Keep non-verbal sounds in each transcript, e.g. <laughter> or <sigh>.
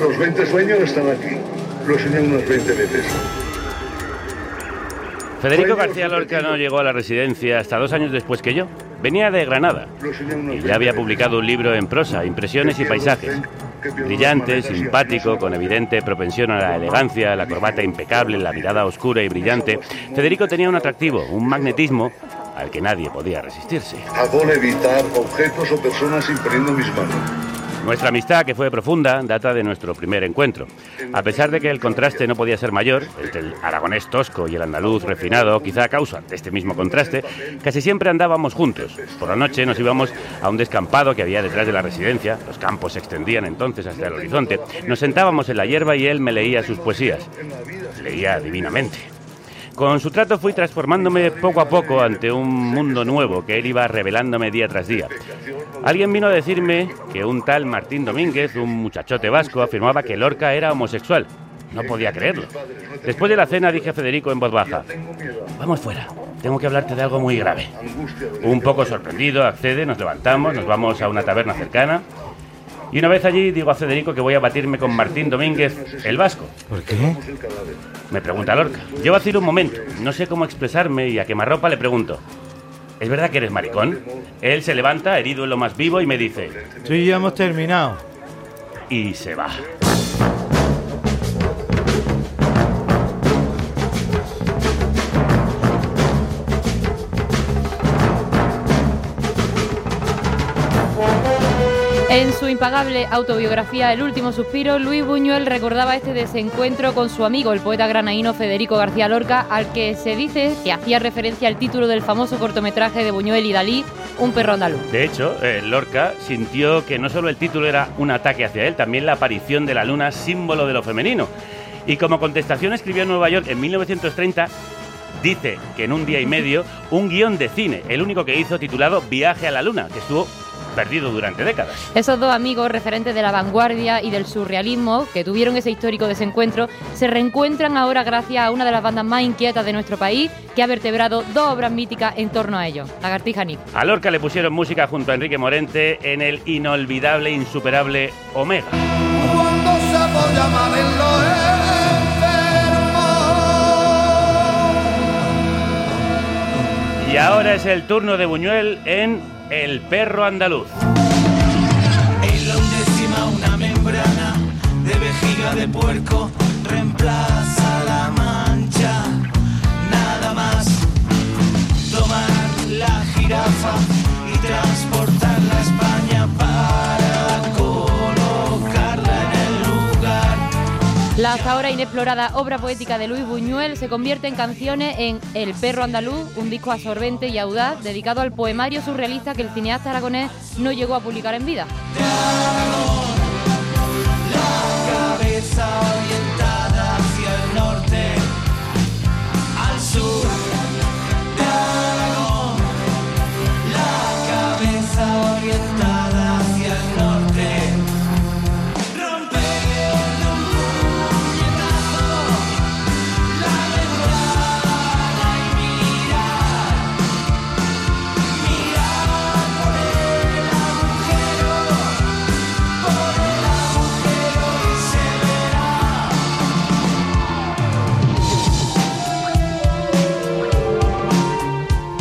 Los 20 sueños están aquí. Los soñé unas 20 veces. Federico García Lorca no llegó a la residencia hasta dos años después que yo. Venía de Granada y ya había publicado un libro en prosa, impresiones y paisajes. Brillante, simpático, con evidente propensión a la elegancia, la corbata impecable, la mirada oscura y brillante, Federico tenía un atractivo, un magnetismo al que nadie podía resistirse. Hago evitar objetos o personas imponiendo mis manos. Nuestra amistad, que fue profunda, data de nuestro primer encuentro. A pesar de que el contraste no podía ser mayor, entre el aragonés tosco y el andaluz refinado, quizá a causa de este mismo contraste, casi siempre andábamos juntos. Por la noche nos íbamos a un descampado que había detrás de la residencia, los campos se extendían entonces hasta el horizonte, nos sentábamos en la hierba y él me leía sus poesías. Leía divinamente. Con su trato fui transformándome poco a poco ante un mundo nuevo que él iba revelándome día tras día. Alguien vino a decirme que un tal Martín Domínguez, un muchachote vasco, afirmaba que Lorca era homosexual. No podía creerlo. Después de la cena dije a Federico en voz baja, vamos fuera, tengo que hablarte de algo muy grave. Un poco sorprendido, accede, nos levantamos, nos vamos a una taberna cercana. Y una vez allí digo a Federico que voy a batirme con Martín Domínguez, el vasco. ¿Por qué? Me pregunta Lorca. Yo vacilo un momento, no sé cómo expresarme y a quemarropa le pregunto. ¿Es verdad que eres maricón? Él se levanta, herido en lo más vivo, y me dice... Sí, ya hemos terminado. Y se va. Su impagable autobiografía El último suspiro, Luis Buñuel recordaba este desencuentro con su amigo, el poeta granaíno Federico García Lorca, al que se dice que hacía referencia al título del famoso cortometraje de Buñuel y Dalí, Un perro andaluz. De hecho, eh, Lorca sintió que no solo el título era un ataque hacia él, también la aparición de la luna, símbolo de lo femenino. Y como contestación escribió en Nueva York en 1930 dice que en un día y medio un guion de cine, el único que hizo titulado Viaje a la Luna, que estuvo perdido durante décadas. Esos dos amigos, referentes de la vanguardia y del surrealismo, que tuvieron ese histórico desencuentro, se reencuentran ahora gracias a una de las bandas más inquietas de nuestro país, que ha vertebrado dos obras míticas en torno a ellos, Lagartija Nick. A Lorca le pusieron música junto a Enrique Morente en el inolvidable, insuperable Omega. Y ahora es el turno de Buñuel en El perro andaluz. En la undécima una membrana de vejiga de puerco reemplaza la mancha. Nada más tomar la jirafa La hasta ahora inexplorada obra poética de Luis Buñuel se convierte en canciones en El perro andaluz, un disco absorbente y audaz dedicado al poemario surrealista que el cineasta aragonés no llegó a publicar en vida.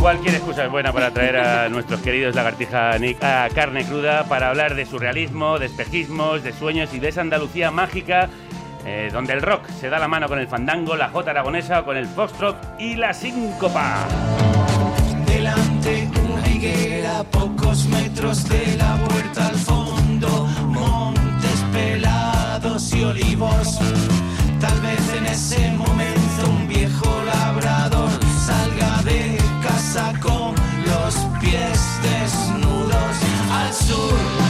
Cualquier excusa es buena para traer a nuestros queridos lagartija Nick a carne cruda para hablar de surrealismo, de espejismos, de sueños y de esa Andalucía mágica eh, donde el rock se da la mano con el fandango, la jota aragonesa, con el foxtrot y la síncopa. Delante una higuera, pocos metros de la huerta al fondo, montes pelados y olivos. Tal vez en ese momento casa con los pies desnudos al sur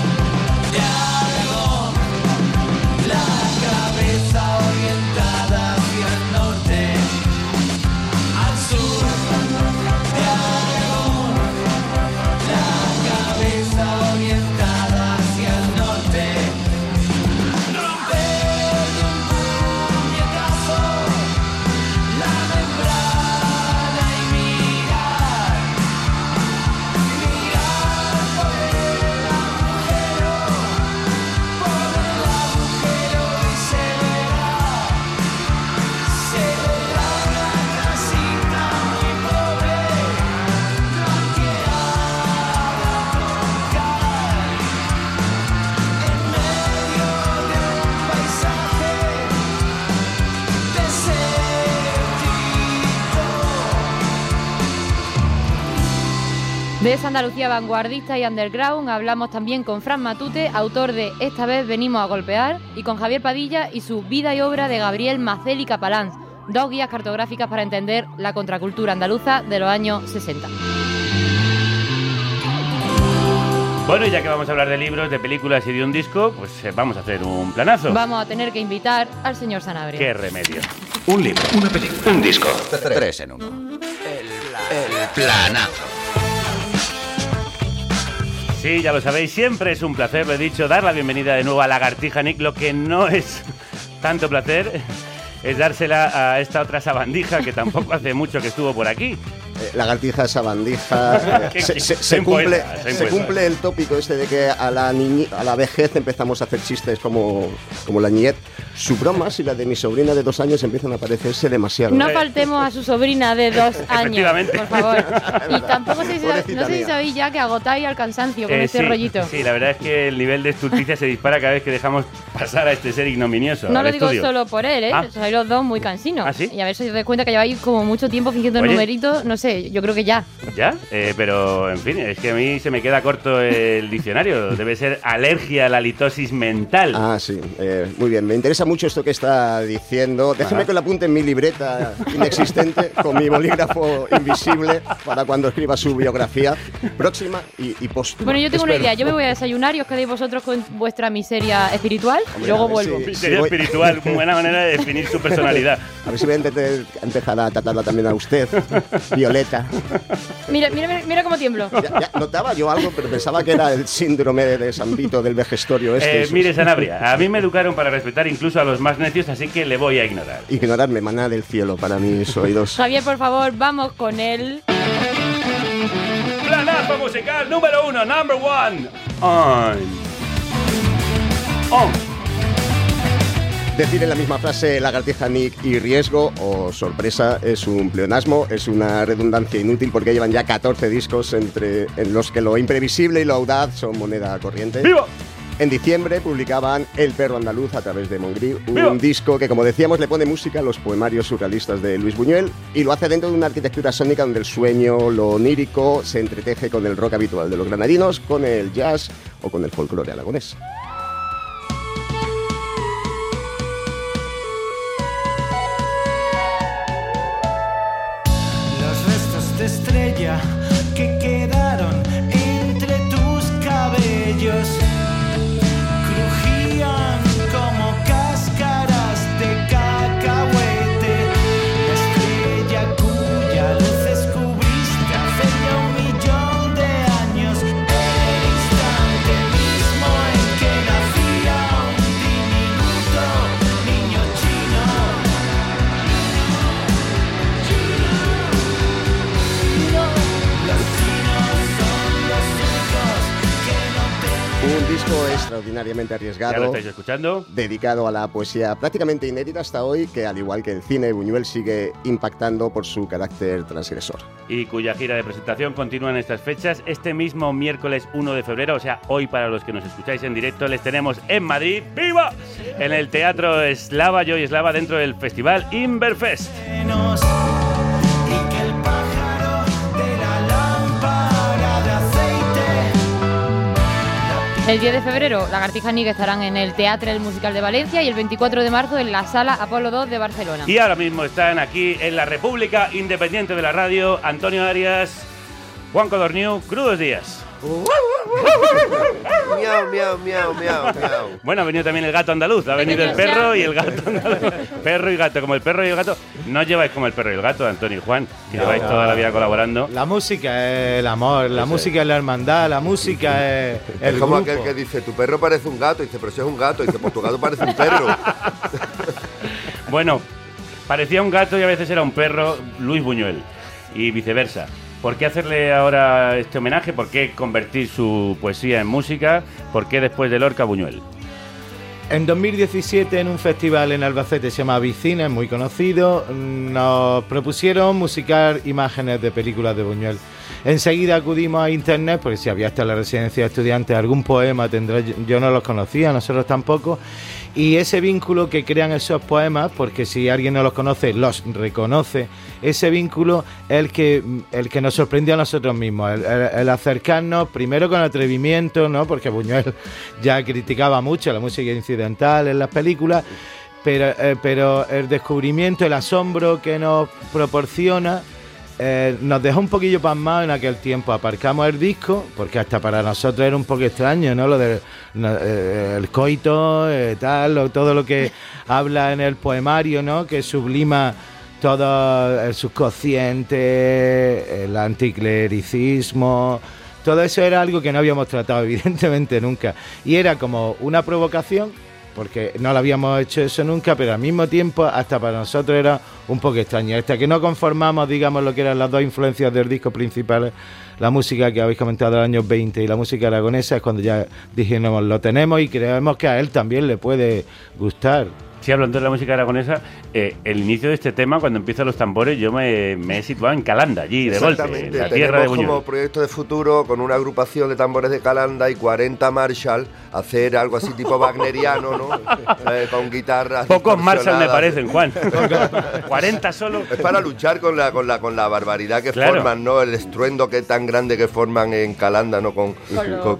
De esa Andalucía vanguardista y underground hablamos también con Fran Matute, autor de Esta vez venimos a golpear, y con Javier Padilla y su vida y obra de Gabriel Macel y Capalanz, dos guías cartográficas para entender la contracultura andaluza de los años 60. Bueno, y ya que vamos a hablar de libros, de películas y de un disco, pues eh, vamos a hacer un planazo. Vamos a tener que invitar al señor Sanabria. ¡Qué remedio! Un libro, una película, un disco. Tres en uno. El planazo. Sí, ya lo sabéis, siempre es un placer, lo he dicho, dar la bienvenida de nuevo a Lagartija Nick. Lo que no es tanto placer es dársela a esta otra sabandija que tampoco hace mucho que estuvo por aquí. Eh, lagartija, sabandija. <laughs> Qué- se, se- se cumple, poeta, se cumple el tópico este de que a la, niñi- a la vejez empezamos a hacer chistes como, como la niñez. Sus bromas y la de mi sobrina de dos años empiezan a parecerse demasiado. No faltemos a su sobrina de dos <laughs> años, Efectivamente. por favor. <laughs> Y tampoco sé si, Pobrecita no sé si sabéis ya que agotáis al cansancio con Eh, este sí, rollito. Sí, la verdad es que el nivel de estulticia se dispara cada vez que dejamos pasar a este ser ignominioso. No lo digo estudio. solo por él, ¿eh? Ah. Sois los dos muy cansinos. ¿Ah, sí? Y a ver si os dais cuenta que lleváis como mucho tiempo fingiendo Oye. numeritos. No sé, yo creo que ya. ¿Ya? Eh, pero, en fin, es que a mí se me queda corto el diccionario. <laughs> Debe ser alergia a la litosis mental. Ah, sí. eh, muy bien. Me interesa mucho esto que está diciendo. Déjeme Ajá. que lo apunte en mi libreta inexistente <laughs> con mi bolígrafo invisible para cuando escriba su biografía próxima y, y póstuma. Bueno, yo tengo una Espero. idea. Yo me voy a desayunar y os quedéis vosotros con vuestra miseria espiritual y Hombre, luego a ver vuelvo. si- Miseria voy- espiritual, <laughs> buena manera de definir su personalidad. A ver si voy a empezar a tratarla también a usted, Violeta. Mira, mira, mira, mira cómo tiemblo. Ya, ya notaba yo algo, pero pensaba que era el síndrome de San Vito del vejestorio este. Eh, mire. Sanabria, a mí me educaron para respetar incluso a los más necios, así que le voy a ignorar. Ignorarme, maná del cielo para mis oídos. Javier, por favor, vamos con él. Planazo musical número uno, number one. On. On. Decir en la misma frase lagartija Nick y riesgo o sorpresa es un pleonasmo, es una redundancia inútil porque llevan ya 14 discos entre, en los que lo imprevisible y lo audaz son moneda corriente. ¡Viva! En diciembre publicaban El perro andaluz a través de Mongri, un ¡Viva! disco que, como decíamos, le pone música a los poemarios surrealistas de Luis Buñuel y lo hace dentro de una arquitectura sónica donde el sueño, lo onírico, se entreteje con el rock habitual de los granadinos, con el jazz o con el folclore aragonés. Que quedaron entre tus cabellos extraordinariamente Ya lo estáis escuchando. dedicado a la poesía prácticamente inédita hasta hoy, que al igual que el cine, Buñuel sigue impactando por su carácter transgresor. y cuya gira de presentación continúa en estas fechas. Este mismo miércoles 1 de febrero, o sea, hoy para los que nos escucháis en directo, les tenemos en Madrid, ¡viva! En el Teatro Eslava, Joy Eslava, dentro del festival Inverfest. El 10 de febrero, Lagartija Nick estarán en el Teatro del Musical de Valencia y el 24 de marzo en la Sala Apolo 2 de Barcelona. Y ahora mismo están aquí en la República Independiente de la Radio, Antonio Arias, Juan Codorniu, crudos días. Miau, miau, miau, miau, miau. Bueno, ha venido también el gato andaluz, ha venido el perro y el gato andaluz. Perro y gato, como el perro y el gato. No lleváis como el perro y el gato, Antonio y Juan, que lleváis toda la vida colaborando. La música es el amor, la música es la hermandad, la música es el Es como grupo. aquel que dice, tu perro parece un gato. Y dice, pero si es un gato. Y dice, pues tu gato parece un perro. Bueno, parecía un gato y a veces era un perro, Luis Buñuel, y viceversa. ¿Por qué hacerle ahora este homenaje? ¿Por qué convertir su poesía en música? ¿Por qué después de Lorca Buñuel? En 2017, en un festival en Albacete, se llama Vicina, es muy conocido, nos propusieron musicar imágenes de películas de Buñuel. Enseguida acudimos a internet, porque si había hasta la residencia de estudiantes algún poema tendrá, yo, yo no los conocía, nosotros tampoco. Y ese vínculo que crean esos poemas, porque si alguien no los conoce, los reconoce, ese vínculo es el que, el que nos sorprendió a nosotros mismos, el acercarnos primero con atrevimiento, ¿no? porque Buñuel ya criticaba mucho la música incidental en las películas, pero, eh, pero el descubrimiento, el asombro que nos proporciona, eh, nos dejó un poquillo pasmados en aquel tiempo. Aparcamos el disco, porque hasta para nosotros era un poco extraño, ¿no? Lo del eh, el coito, eh, tal, todo lo que habla en el poemario, ¿no? Que sublima todo el subconsciente, el anticlericismo. Todo eso era algo que no habíamos tratado, <laughs> evidentemente, nunca. Y era como una provocación, porque no lo habíamos hecho eso nunca, pero al mismo tiempo, hasta para nosotros era un poco extraño. Hasta que no conformamos, digamos, lo que eran las dos influencias del disco principal, la música que habéis comentado del año 20 y la música aragonesa, es cuando ya dijimos, lo tenemos y creemos que a él también le puede gustar. Sí, hablando de la música aragonesa, eh, el inicio de este tema, cuando empiezan los tambores, yo me, me he situado en Calanda, allí, de golpe, Exactamente. la tierra de Tenemos Buñuel. como proyecto de futuro con una agrupación de tambores de Calanda y 40 Marshall hacer algo así tipo wagneriano, ¿no? <laughs> Eh, con guitarras. Pocos Marshall me parecen, Juan. <laughs> 40 solo. Es para luchar con la, con la, con la barbaridad que Claro. forman, ¿no? El estruendo que tan grande que forman en Calanda, ¿no? Con, Con lo- con-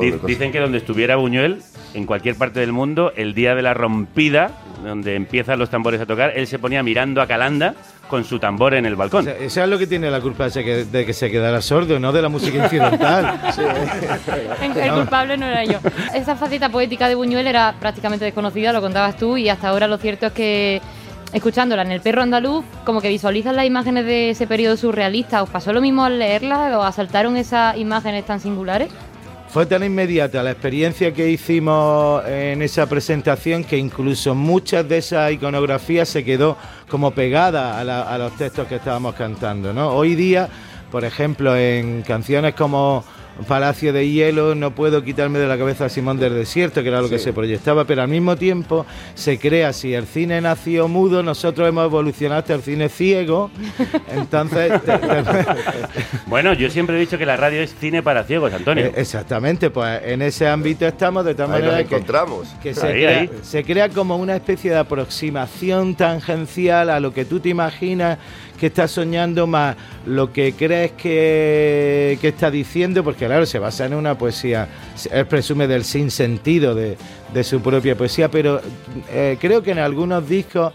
Dicen que donde estuviera Buñuel, en cualquier parte del mundo, el día de la rompida, donde empiezan los tambores a tocar, él se ponía mirando a Calanda con su tambor en el O balcón. sea, eso es lo que tiene la culpa de que, se quedara sordo, no de la música incidental. <laughs> El, el culpable no era yo. Esa faceta poética de Buñuel era prácticamente desconocida, lo contabas tú, y hasta ahora lo cierto es que escuchándola en El perro andaluz, como que visualizas las imágenes de ese periodo surrealista. ¿Os pasó lo mismo al leerlas? ¿Os asaltaron esas imágenes tan singulares? Fue tan inmediata la experiencia que hicimos en esa presentación que incluso muchas de esas iconografías se quedó como pegada a, a los textos que estábamos cantando. ¿no? Hoy día, por ejemplo, en canciones como Palacio de Hielo, no puedo quitarme de la cabeza a Simón del Desierto, que era lo que se proyectaba, pero al mismo tiempo se crea, si el cine nació mudo, nosotros hemos evolucionado hasta el cine ciego, <laughs> entonces... te- te- Bueno, yo siempre he dicho que la radio es cine para ciegos, Antonio. Eh, Exactamente, pues en ese ámbito estamos de tal Ahí manera nos que, encontramos. que se, Ahí, crea, ahí. se crea como una especie de aproximación tangencial a lo que tú te imaginas que estás soñando más lo que crees que, que está diciendo, porque claro, se basa en una poesía, él presume del sinsentido de, de su propia poesía, pero eh, creo que en algunos discos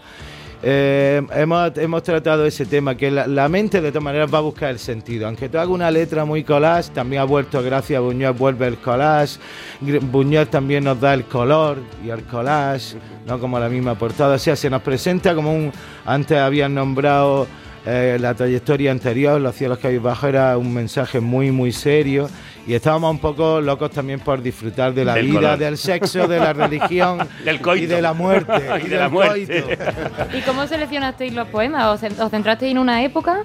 eh, hemos, hemos tratado ese tema, que la, la mente de todas maneras va a buscar el sentido. Aunque tú hagas una letra muy collage, también ha vuelto, gracias Buñuel, vuelve el collage. Buñuel también nos da el color y el collage, no como la misma portada. O sea, se nos presenta como un. Antes habían nombrado eh, la trayectoria anterior, Los cielos que hay bajo, era un mensaje muy, muy serio. Y estábamos un poco locos también por disfrutar de la Del vida, color. del sexo, de la <laughs> religión Del coito. y de la muerte. <laughs> Y de del la muerte. coito. ¿Y cómo seleccionasteis los poemas? ¿Os, cen- os centrasteis en una época?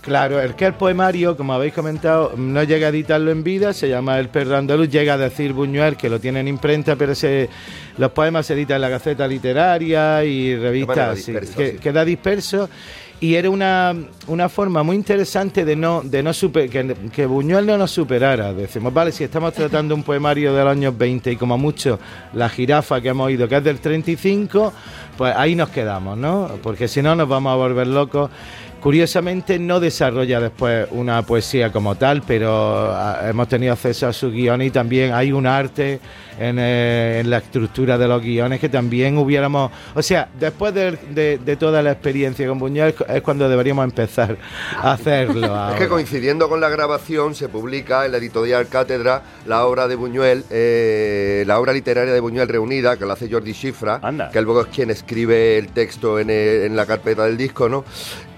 Claro, el que el poemario, como habéis comentado, no llega a editarlo en vida, se llama El perro andaluz, llega a decir Buñuel que lo tiene en imprenta, pero se, los poemas se editan en la Gaceta Literaria y revistas, que, sí. queda disperso. Y era una, una forma muy interesante de no, de no super, que, que Buñuel no nos superara. Decimos, vale, si estamos tratando un poemario de los años 20 y como mucho la jirafa que hemos oído, que es del 35, pues ahí nos quedamos, ¿no? Porque si no nos vamos a volver locos. Curiosamente no desarrolla después una poesía como tal, pero ah, hemos tenido acceso a su guion y también hay un arte en, eh, en la estructura de los guiones que también hubiéramos... O sea, después de, de- de toda la experiencia con Buñuel es cuando deberíamos empezar a hacerlo. Es que coincidiendo con la grabación se publica en la editorial Cátedra la obra de Buñuel, eh, la obra literaria de Buñuel reunida, que la hace Jordi Schifra, Anda. que luego es quien escribe el texto en, el- en la carpeta del disco, ¿no?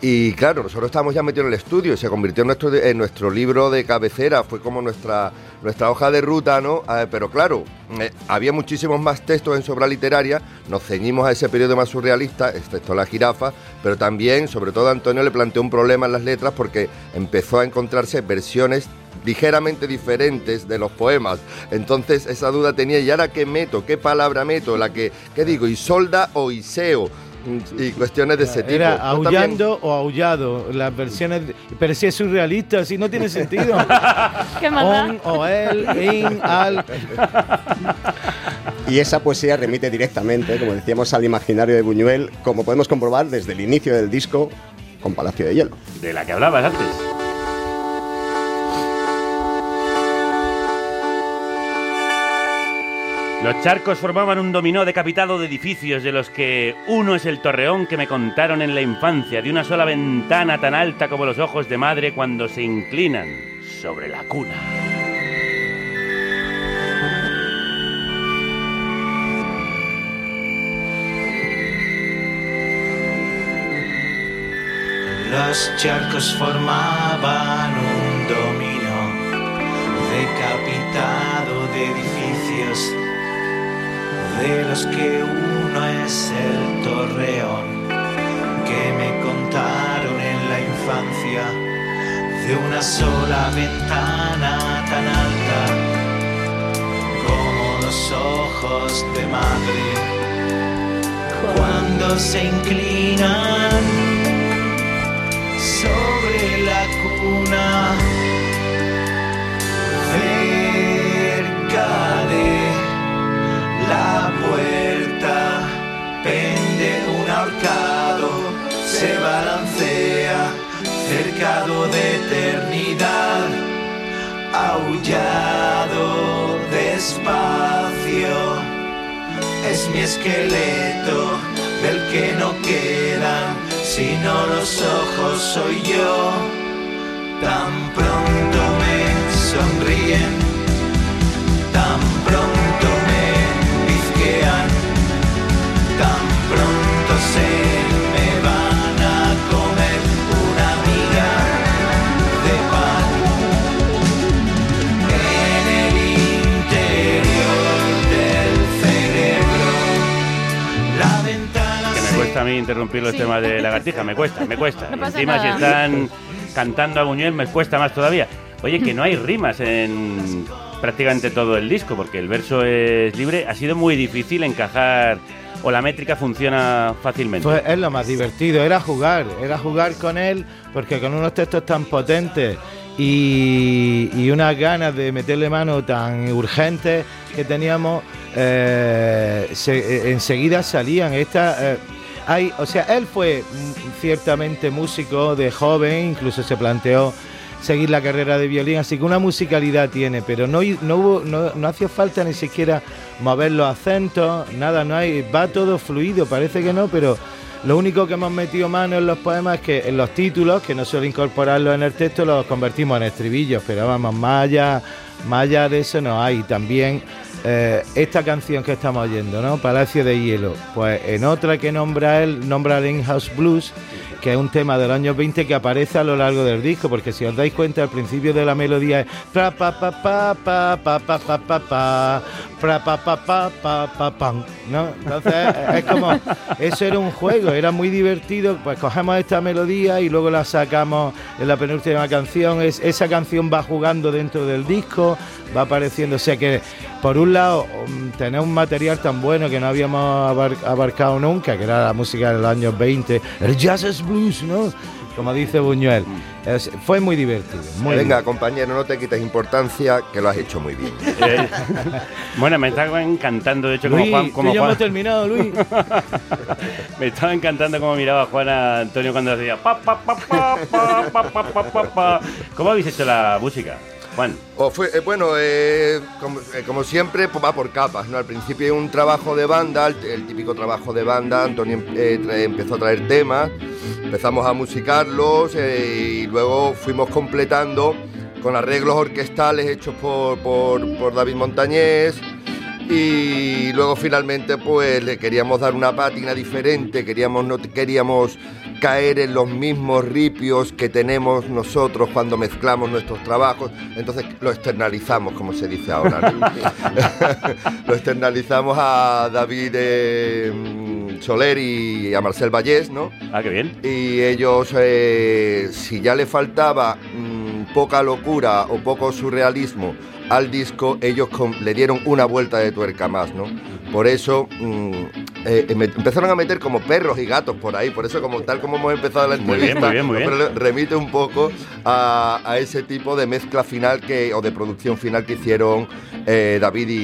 Y claro, nosotros estábamos ya metidos en el estudio y se convirtió en nuestro, en nuestro libro de cabecera, fue como nuestra, nuestra hoja de ruta, ¿no? Eh, pero claro, eh, había muchísimos más textos en su obra literaria, nos ceñimos a ese periodo más surrealista, excepto la jirafa, pero también, sobre todo, Antonio le planteó un problema en las letras porque empezó a encontrarse versiones ligeramente diferentes de los poemas. Entonces esa duda tenía, ¿y ahora qué meto? ¿Qué palabra meto? La que, ¿qué digo? ¿Isolda o Iseo? Y cuestiones de ese tipo. Era también- aullando o aullado. Las versiones. de- pero si es surrealista, si no tiene sentido. <laughs> ¿Qué? On, o el, in, al. Y esa poesía remite directamente, como decíamos, al imaginario de Buñuel, como podemos comprobar desde el inicio del disco con Palacio de Hielo. De la que hablabas antes. Los charcos formaban un dominó decapitado de edificios de los que uno es el torreón que me contaron en la infancia, de una sola ventana tan alta como los ojos de madre cuando se inclinan sobre la cuna. Los charcos formaban un dominó decapitado de edificios, de los que uno es el torreón que me contaron en la infancia, de una sola ventana tan alta como los ojos de madre. Cuando se inclinan sobre la cuna, de eternidad, aullado despacio, es mi esqueleto del que no quedan sino los ojos soy yo. Tan pronto me sonríen, tan pronto me bizquean, tan pronto se cuesta a mí interrumpir los Sí. temas de lagartija, me cuesta, me cuesta. No pasa Encima si están cantando a Buñuel me cuesta más todavía. Oye, que no hay rimas en prácticamente todo el disco, porque el verso es libre. Ha sido muy difícil encajar o la métrica funciona fácilmente. Pues es lo más divertido, era jugar, era jugar con él, porque con unos textos tan potentes y, y unas ganas de meterle mano tan urgentes que teníamos, eh, se- eh, enseguida salían. Esta, eh, o sea, él fue ciertamente músico de joven, incluso se planteó seguir la carrera de violín, así que una musicalidad tiene, pero no, no, no, hacía falta ni siquiera mover los acentos, nada, no hay, va todo fluido, parece que no, pero lo único que hemos metido mano en los poemas es que en los títulos, que no suele incorporarlos en el texto, los convertimos en estribillos, pero vamos, más más allá de eso no hay. También eh, esta canción que estamos oyendo, ¿no? Palacio de Hielo, pues en otra que nombra él, nombra el In-House Blues, que es un tema del año 20 que aparece a lo largo del disco, porque si os dais cuenta, al principio de la melodía es pa pa pa pa pa pa pa pa pa pa pa pa pa pa pam, ¿no? Entonces es como eso era un juego, era muy divertido, pues cogemos esta melodía y luego la sacamos en la penúltima canción, es, esa canción va jugando dentro del disco, va apareciendo, o sea que por un lado um, tener un material tan bueno que no habíamos abar- abarcado nunca, que era la música de los años 20, el jazz es blues, ¿no? Como dice Buñuel, Es- fue muy divertido. Muy Venga, compañero, no te quites importancia, que lo has hecho muy bien. Eh, <laughs> bueno, me estaba encantando, de hecho, como Luis, Juan... tú Como ya Juan- hemos terminado, Luis. <laughs> Me estaba encantando cómo miraba Juan a Antonio cuando hacía pa, pa, pa, pa, pa, pa, pa, pa, pa, pa. ¿Cómo habéis hecho la música, Juan? Eh, bueno, eh, como, eh, como siempre, pues va por capas, ¿no? Al principio un trabajo de banda, el, típico trabajo de banda, Antonio tra- empezó a traer temas, empezamos a musicarlos y luego fuimos completando con arreglos orquestales hechos por, por, por David Montañés y luego finalmente pues le queríamos dar una pátina diferente, queríamos, no queríamos caer en los mismos ripios que tenemos nosotros cuando mezclamos nuestros trabajos, entonces lo externalizamos, como se dice ahora. <laughs> lo externalizamos a David eh, Soler y a Marcel Vallés, ¿no? Ah, qué bien. Y ellos, eh, si ya le faltaba mm, poca locura o poco surrealismo al disco, ellos con- le dieron una vuelta de tuerca más, ¿no? Por eso, mm, eh, me empezaron a meter como perros y gatos por ahí, por eso como tal como hemos empezado la Muy bien, entrevista, muy bien, muy bien. pero le- remite un poco a, a ese tipo de mezcla final que o de producción final que hicieron eh, David y,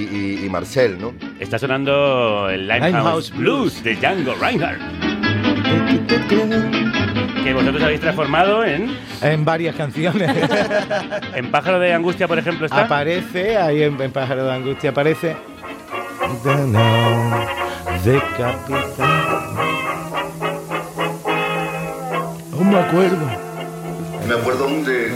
y- y Marcel, ¿no? Está sonando el Limehouse, Limehouse Blues de Django Reinhardt. Que vosotros habéis transformado en, En varias canciones. <laughs> en Pájaro de Angustia, por ejemplo, está. aparece, ahí en, en Pájaro de Angustia aparece. Capitán. No me acuerdo. Me acuerdo aún de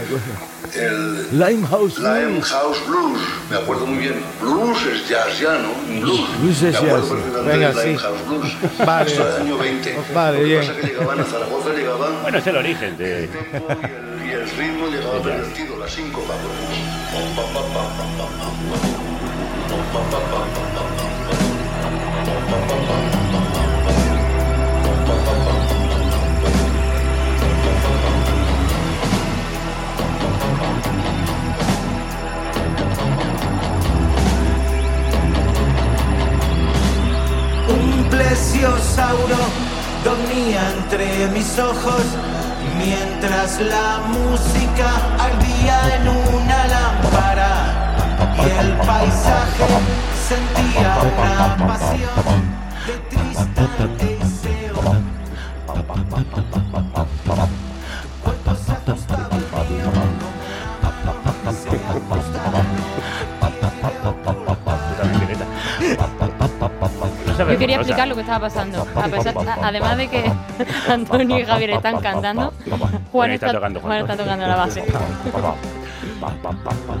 el Limehouse Blues. Limehouse Blues. Me acuerdo muy bien. Blues es jazz ya, ¿no? Blues. Blues es jazz. Venga, sí. Limehouse Blues. Vale. Esto del año 20. Vale, Lo que bien. pasa es que llegaban a Zaragoza, llegaban... Bueno, es el origen de. el tempo y el, y el ritmo llegaba pervertido, la síncopa. Plesiosauro dormía entre mis ojos mientras la música ardía en una lámpara y el paisaje sentía pasión de e iseo. Se Yo quería explicar lo que estaba pasando. A pesar- a- además de que <laughs> Antonio y Javier están cantando, Juan está está, tocando, Juan. Juan está tocando la base. <laughs>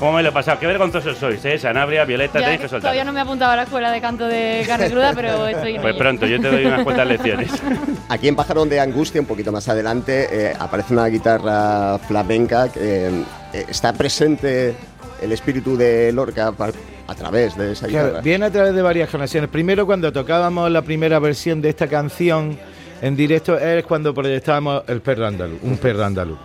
¿Cómo me lo he pasado? Qué vergonzosos sois, ¿eh? Sanabria, Violeta, Ya tenéis que soltar. todavía no me he apuntado a la escuela de canto de carne cruda, <laughs> pero estoy en Pues ello. pronto, yo te doy unas cuantas lecciones. <laughs> Aquí en Pájaro de Angustia, un poquito más adelante, eh, aparece una guitarra flamenca que eh, está presente el espíritu de Lorca a través de esa Claro, guitarra. viene a través de varias conexiones. Primero, cuando tocábamos la primera versión de esta canción en directo, es cuando proyectábamos el perro andaluz, un perro andaluz.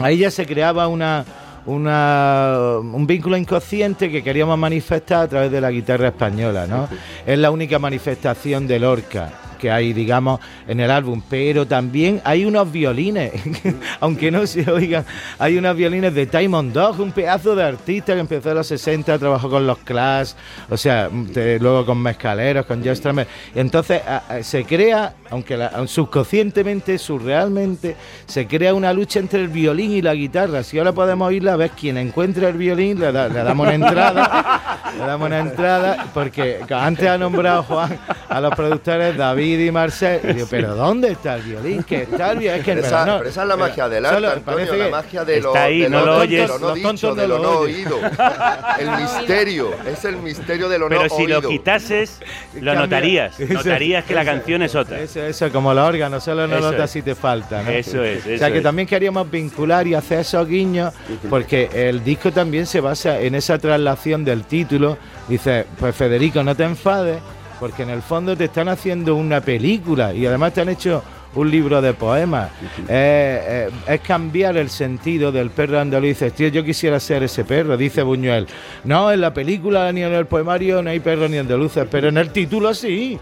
Ahí ya se creaba una, una, un vínculo inconsciente que queríamos manifestar a través de la guitarra española, ¿no? Es la única manifestación de Lorca que hay, digamos, en el álbum, pero también hay unos violines, <laughs> aunque no se oigan, hay unos violines de Timon Dog, un pedazo de artista que empezó en los 60, trabajó con los Clash, o sea, luego con Mezcaleros, con y entonces a- a- se crea, aunque la- subconscientemente, surrealmente, se crea una lucha entre el violín y la guitarra, si ahora podemos oírla, ves quien encuentra el violín, le, da- le damos una entrada, le damos una entrada, porque antes ha nombrado Juan a los productores David y Marcel, y digo, pero ¿dónde está el violín? Que está el violín, es que Pero en esa, verdad no. pero esa es la magia del arte, Solo Antonio, parece la magia de lo, ahí, de no lo oyes. de lo no dicho, de lo lo no oído. <laughs> El misterio, es el misterio de lo Pero no si oído. lo quitases, lo notarías. Notarías que la canción es otra. Eso, eso, como los órganos, solo no Eso notas es. si te falta. ¿no? Eso es, o sea eso que es. también queríamos vincular y hacer esos guiños, porque el disco también se basa en esa traslación del título. Dice, pues Federico, no te enfades, porque en el fondo te están haciendo una película y además te han hecho un libro de poemas. Eh, eh, es cambiar el sentido del perro andaluz. Tío, yo quisiera ser ese perro, dice Buñuel. No, en la película ni en el poemario no hay perros ni andaluces, pero en el título sí.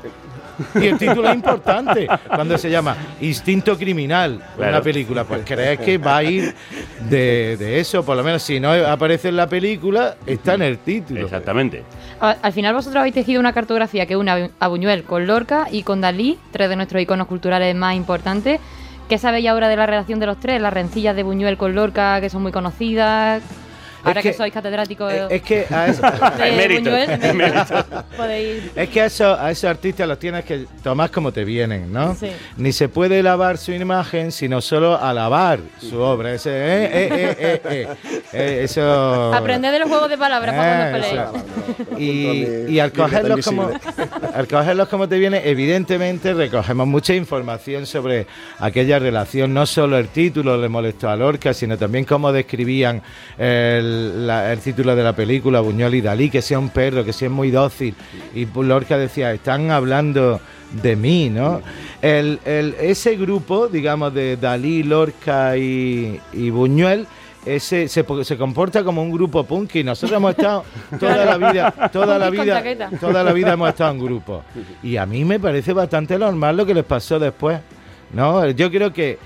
<laughs> Y el título es importante cuando se llama Instinto Criminal, Claro. una película. Pues crees que va a ir de, de eso, por lo menos si no aparece en la película, está en el título. Exactamente. A- Al final vosotros habéis tejido una cartografía que une a Buñuel con Lorca y con Dalí, tres de nuestros iconos culturales más importantes. ¿Qué sabéis ahora de la relación de los tres? Las rencillas de Buñuel con Lorca, que son muy conocidas. Ahora que, que- sois catedráticos Es, es que a eso, <laughs> de Emérito, Buñuel, podéis... es que a esos, a esos artistas los tienes que tomar como te vienen, ¿no? Sí. Ni se puede lavar su imagen, sino solo alabar su obra. Ese, eh, eh, eh, eh, eh. Eh, eso... Aprended de los juegos de palabras Eh, cuando eso. Y, y al cogerlos como al cogerlos como te viene, evidentemente recogemos mucha información sobre aquella relación. No solo el título le molestó a Lorca, sino también cómo describían el, la- el título de la película, Buñuel y Dalí, que sea un perro, que sea muy dócil. Y Lorca decía, están hablando de mí, ¿no? El, el- ese grupo, digamos, de Dalí, Lorca y, y Buñuel, ese se, se comporta como un grupo punk y nosotros hemos estado <laughs> toda la vida, toda la vida, toda la vida hemos estado en grupo. Y a mí me parece bastante normal lo que les pasó después. ¿no? Yo creo que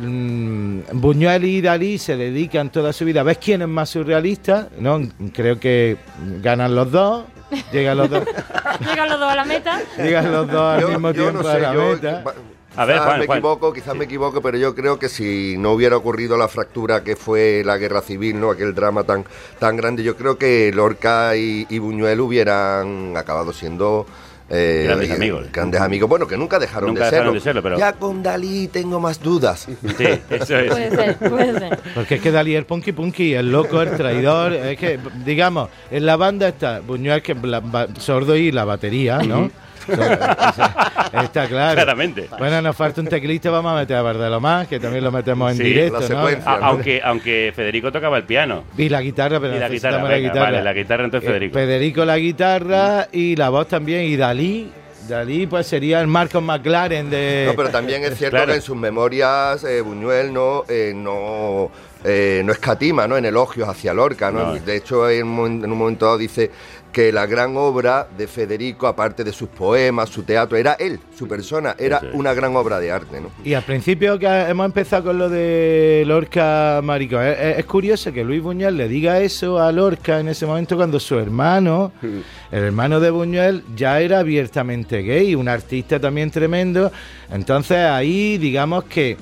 Buñuel y Dalí se dedican toda su vida. ¿Ves quién es más surrealista? ¿No? Creo que ganan los dos, llegan los dos, <laughs> Llegan los dos a la meta. llegan los dos al Yo- mismo yo tiempo no a sé, la yo- meta. va- A ver, quizás Juan, me Juan. equivoco, quizás me equivoco, pero yo creo que si no hubiera ocurrido la fractura que fue la guerra civil, ¿no? Aquel drama tan, tan grande, yo creo que Lorca y, y Buñuel hubieran acabado siendo eh, Grandes eh, amigos. Grandes amigos. Bueno, que nunca dejaron, Nunca de, dejaron serlo. de serlo, pero- Ya con Dalí tengo más dudas. Sí, <laughs> eso es. Puede ser, puede ser. Porque es que Dalí es el punky punky, el loco, el traidor. Es que, digamos, en la banda está Buñuel, que es la- sordo y la batería, ¿no? Está claro. Claramente. Bueno, nos falta un teclista, vamos a meter a Bardelo más, que también lo metemos en Sí, directo, la ¿no? secuencia. A- aunque, aunque Federico tocaba el piano. Y la guitarra, pero Y la guitarra, venga, vale, la guitarra entonces Eh, Federico. Federico la guitarra y la voz también, y Dalí. Dalí pues sería el Marcos McLaren de... No, pero también es cierto Claro. que en sus memorias eh, Buñuel no, eh, no, eh, no escatima ¿no? en elogios hacia Lorca. ¿no? No. De hecho, en un, momen- en un momento dado dice que la gran obra de Federico, aparte de sus poemas, su teatro, era él, su persona, era una gran obra de arte. ¿no? Y al principio que hemos empezado con lo de Lorca Marico, es, es- es curioso que Luis Buñuel le diga eso a Lorca en ese momento cuando su hermano, <laughs> el hermano de Buñuel, ya era abiertamente gay, un artista también tremendo. Entonces ahí digamos que,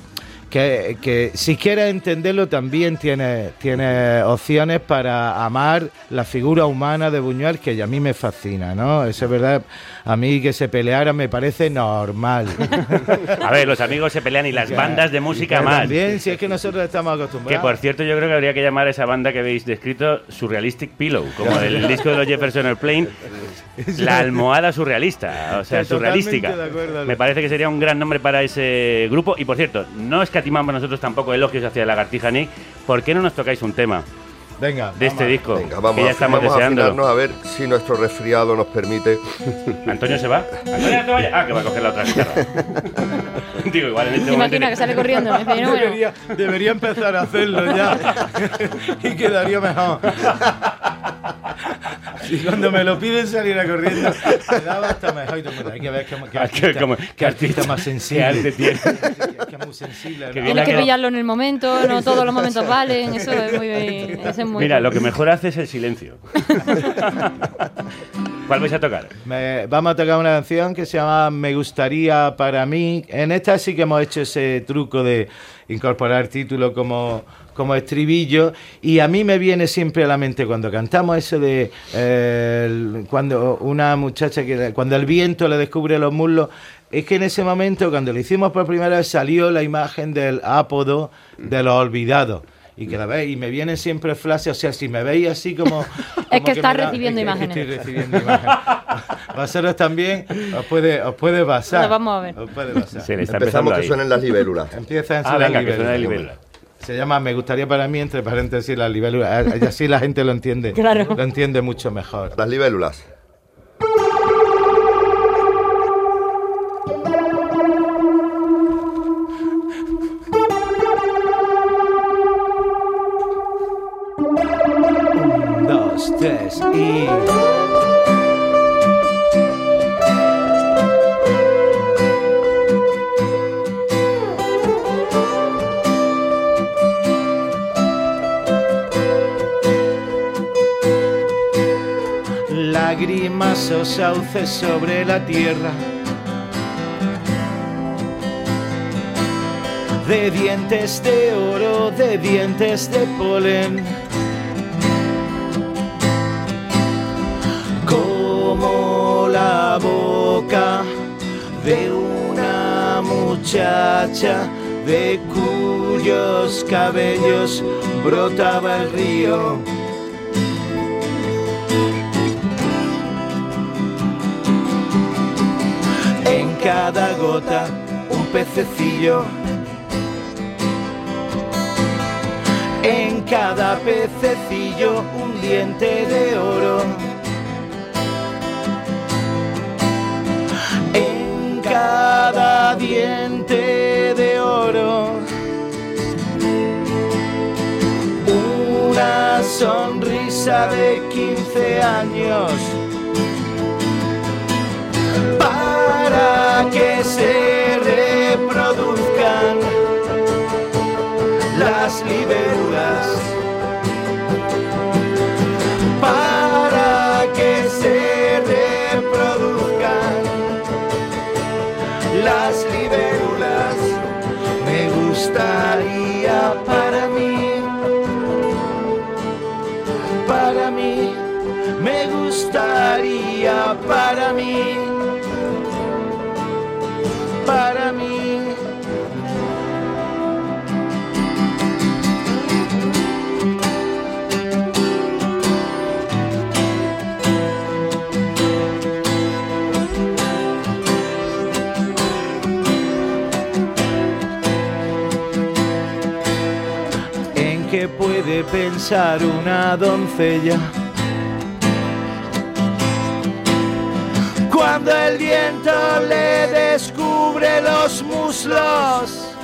que, que si quieres entenderlo también tiene, tiene opciones para amar la figura humana de Buñuel que a mí me fascina, ¿no? Eso es verdad, a mí que se peleara me parece normal. <laughs> A ver, los amigos se pelean y las bandas de música Que más. También, si es que nosotros estamos Que acostumbrados. por cierto, yo creo que habría que llamar a esa banda que habéis descrito Surrealistic Pillow, como el disco de los Jefferson Airplane, <laughs> la almohada surrealista, o sea, surrealística. Me parece que sería un gran nombre para ese grupo. Y por cierto, no escatimamos nosotros tampoco elogios hacia Lagartija Nick. ¿Por qué no nos tocáis un tema Venga, de este disco? Venga, vamos, que ya a, estamos vamos a deseando. afinarnos a ver si nuestro resfriado nos permite. <laughs> ¿Antonio se va? ¿Antonio te vayas? Ah, que va a coger la otra guitarra. <laughs> Digo, igual en este ¿Te momento. imaginas que sale corriendo? Me dice, no, bueno, Debería, debería empezar a hacerlo ya y quedaría mejor. Si cuando me lo piden salir a corriendo, me daba hasta mejor. Y hay que ver cómo- qué Ah, que artista, como- qué artista más sensible. qué arte tiene. <laughs> Es que es muy sensible. Bien tienes que pillarlo en el momento, no todos los momentos valen. Eso es muy. eso es muy Mira, lo que mejor hace es el silencio. <laughs> ¿Cuál vais a tocar? Me- vamos a tocar una canción que se llama Me gustaría para mí. En esta sí que hemos hecho ese truco de incorporar título como, como estribillo. Y a mí me viene siempre a la mente cuando cantamos eso de eh, el- cuando una muchacha que cuando el viento le descubre los muslos. Es que en ese momento, cuando lo hicimos por primera vez, salió la imagen del ápodo de los olvidados. Y que la veis, y me vienen siempre flashes, o sea, si me veis así como... <laughs> como que da- recibiendo es que- es que imágenes. estoy recibiendo imágenes. <laughs> Vosotros también os puede, os puede pasar. Lo vamos a ver. Os puede pasar. Se le está empezando Empezamos que ahí. suenen las libélulas. <laughs> Empieza en Ah, la venga, que libélula. suena de libélula. Se llama Me gustaría para mí, entre paréntesis, la libélula. Eh, Y así la gente lo entiende. Claro. Lo entiende mucho mejor. Las libélulas. Lágrimas o sauces sobre la tierra. De dientes de oro, de dientes de polen. De una muchacha de cuyos cabellos brotaba el río. En cada gota un pececillo. En cada pececillo un diente de oro. Cada diente de oro. Una sonrisa de 15 años. Para que se reproduzcan las libélulas. Pensar una doncella? Cuando el viento le descubre los muslos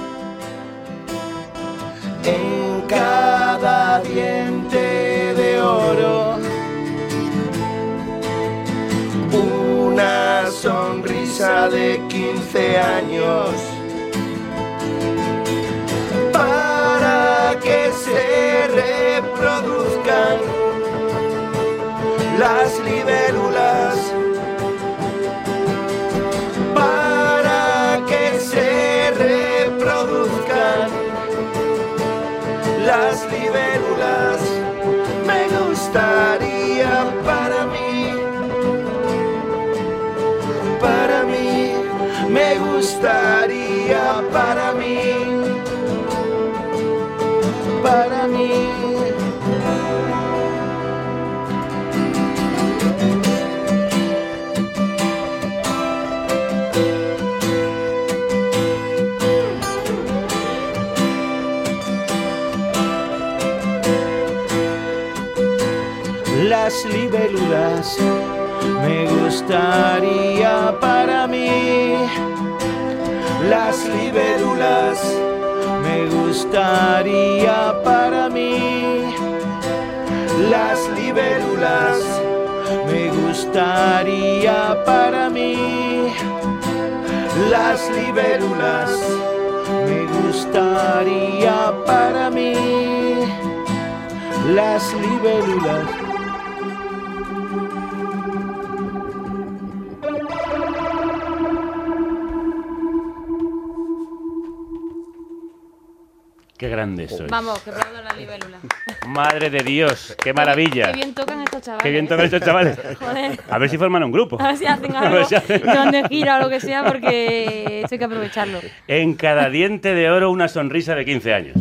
en cada diente de oro. Una sonrisa de 15 años las libélulas. Me gustaría me gustaría para mí. Las libélulas. Me gustaría para mí las libélulas. Me gustaría para mí las libélulas. Me gustaría para mí las libélulas Qué grande soy. Vamos, que aplaudo la libélula. Madre de Dios, qué maravilla. Qué bien tocan estos chavales. Qué bien tocan estos chavales. Joder. A ver si forman un grupo. A ver si hacen <laughs> A algo ver si hacen- donde gira o lo que sea, porque esto hay que aprovecharlo. En cada diente de oro una sonrisa de 15 años.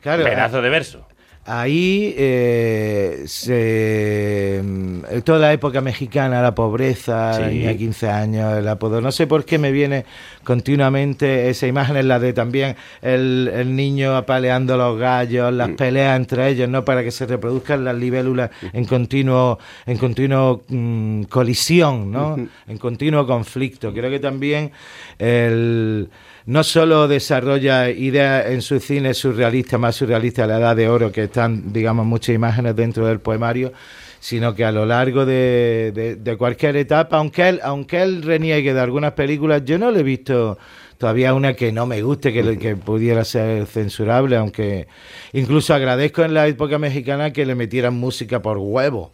Claro, Pedazo de verso. Ahí eh, se, mm, toda la época mexicana, la pobreza, Sí. la niña de 15 años, el apodo. No sé por qué me viene continuamente esa imagen, es la de también el, el niño apaleando los gallos, Mm. las peleas entre ellos, ¿no? Para que se reproduzcan las libélulas en continuo, en continuo mm, colisión, ¿no? En continuo conflicto. Creo que también el no solo desarrolla ideas en su cine surrealista, más surrealista, la edad de oro, que están, digamos, muchas imágenes dentro del poemario, sino que a lo largo de, de- de cualquier etapa, aunque él, aunque él reniegue de algunas películas, yo no le he visto todavía una que no me guste, que, que pudiera ser censurable, aunque incluso agradezco en la época mexicana que le metieran música por huevo.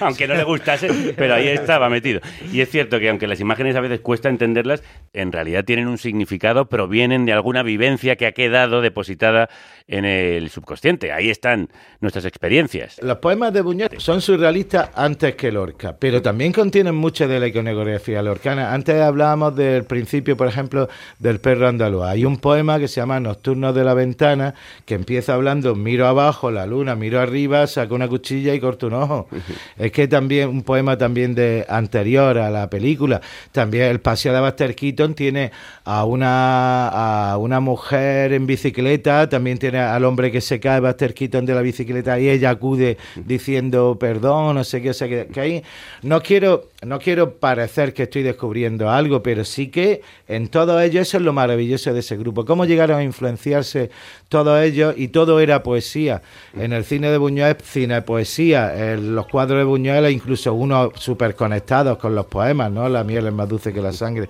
aunque no le gustase, pero ahí estaba metido. Y es cierto que aunque las imágenes a veces cuesta entenderlas, en realidad tienen un significado, provienen de alguna vivencia que ha quedado depositada en el subconsciente. Ahí están nuestras experiencias. Los poemas de Buñuel son surrealistas antes que Lorca, pero también contienen mucha de la iconografía lorcana. Antes hablábamos del principio, por ejemplo, del perro andaluz. Hay un poema que se llama Nocturnos de la ventana, que empieza hablando, miro abajo, la luna, miro arriba, saco una cuchilla y corto un ojo. Es que también un poema también de anterior a la película. También el paseo de Buster Keaton tiene a una, a una mujer en bicicleta, también tiene al hombre que se cae, Buster Keaton de la bicicleta y ella acude diciendo perdón, no sé qué, o sea que, que ahí no quiero, no quiero parecer que estoy descubriendo algo, pero sí que en todo ello eso es lo maravilloso de ese grupo. Cómo llegaron a influenciarse todos ellos y todo era poesía. En el cine de Buñuel, cine poesía, en los cuadros de Buñuel, incluso unos súper conectados con los poemas, ¿no? La miel es más dulce que la sangre.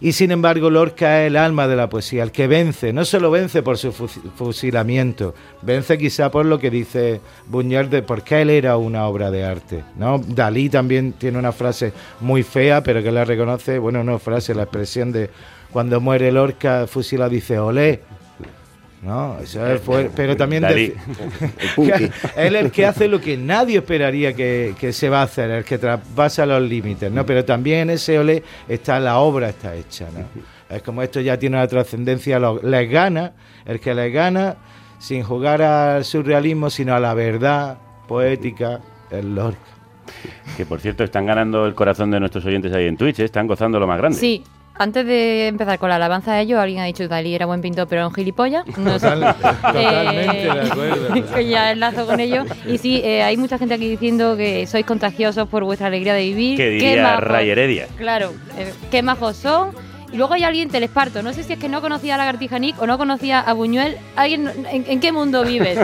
Y sin embargo, Lorca es el alma de la poesía, el que vence, no solo vence por su fusilamiento, vence quizá por lo que dice Buñuel de por qué él era una obra de arte. ¿no? Dalí también tiene una frase muy fea, pero que la reconoce, bueno, no frase, la expresión de cuando muere Lorca fusilado dice olé, no, eso es fuerte, pero también <laughs> él es el que hace lo que nadie esperaría que, se va a hacer, el que traspasa los límites, ¿no? Pero también en ese ole está la obra está hecha, ¿no? Es como esto ya tiene una trascendencia, les gana, el que les gana sin jugar al surrealismo, sino a la verdad poética, el Lorca. Que por cierto están ganando el corazón de nuestros oyentes ahí en Twitch, ¿eh? están gozando lo más grande. Sí, antes de empezar con la alabanza de ellos, alguien ha dicho que Dalí era buen pintor, pero era un gilipollas. No totalmente de acuerdo. <laughs> ya enlazo con ellos. Y sí, eh, hay mucha gente aquí diciendo que sois contagiosos por vuestra alegría de vivir. Que diría Ray Heredia. Claro, eh, qué majos son. Y luego hay alguien telesparto. No sé si es que no conocía a Lagartija Nick o no conocía a Buñuel. ¿Alguien, en, qué mundo vives?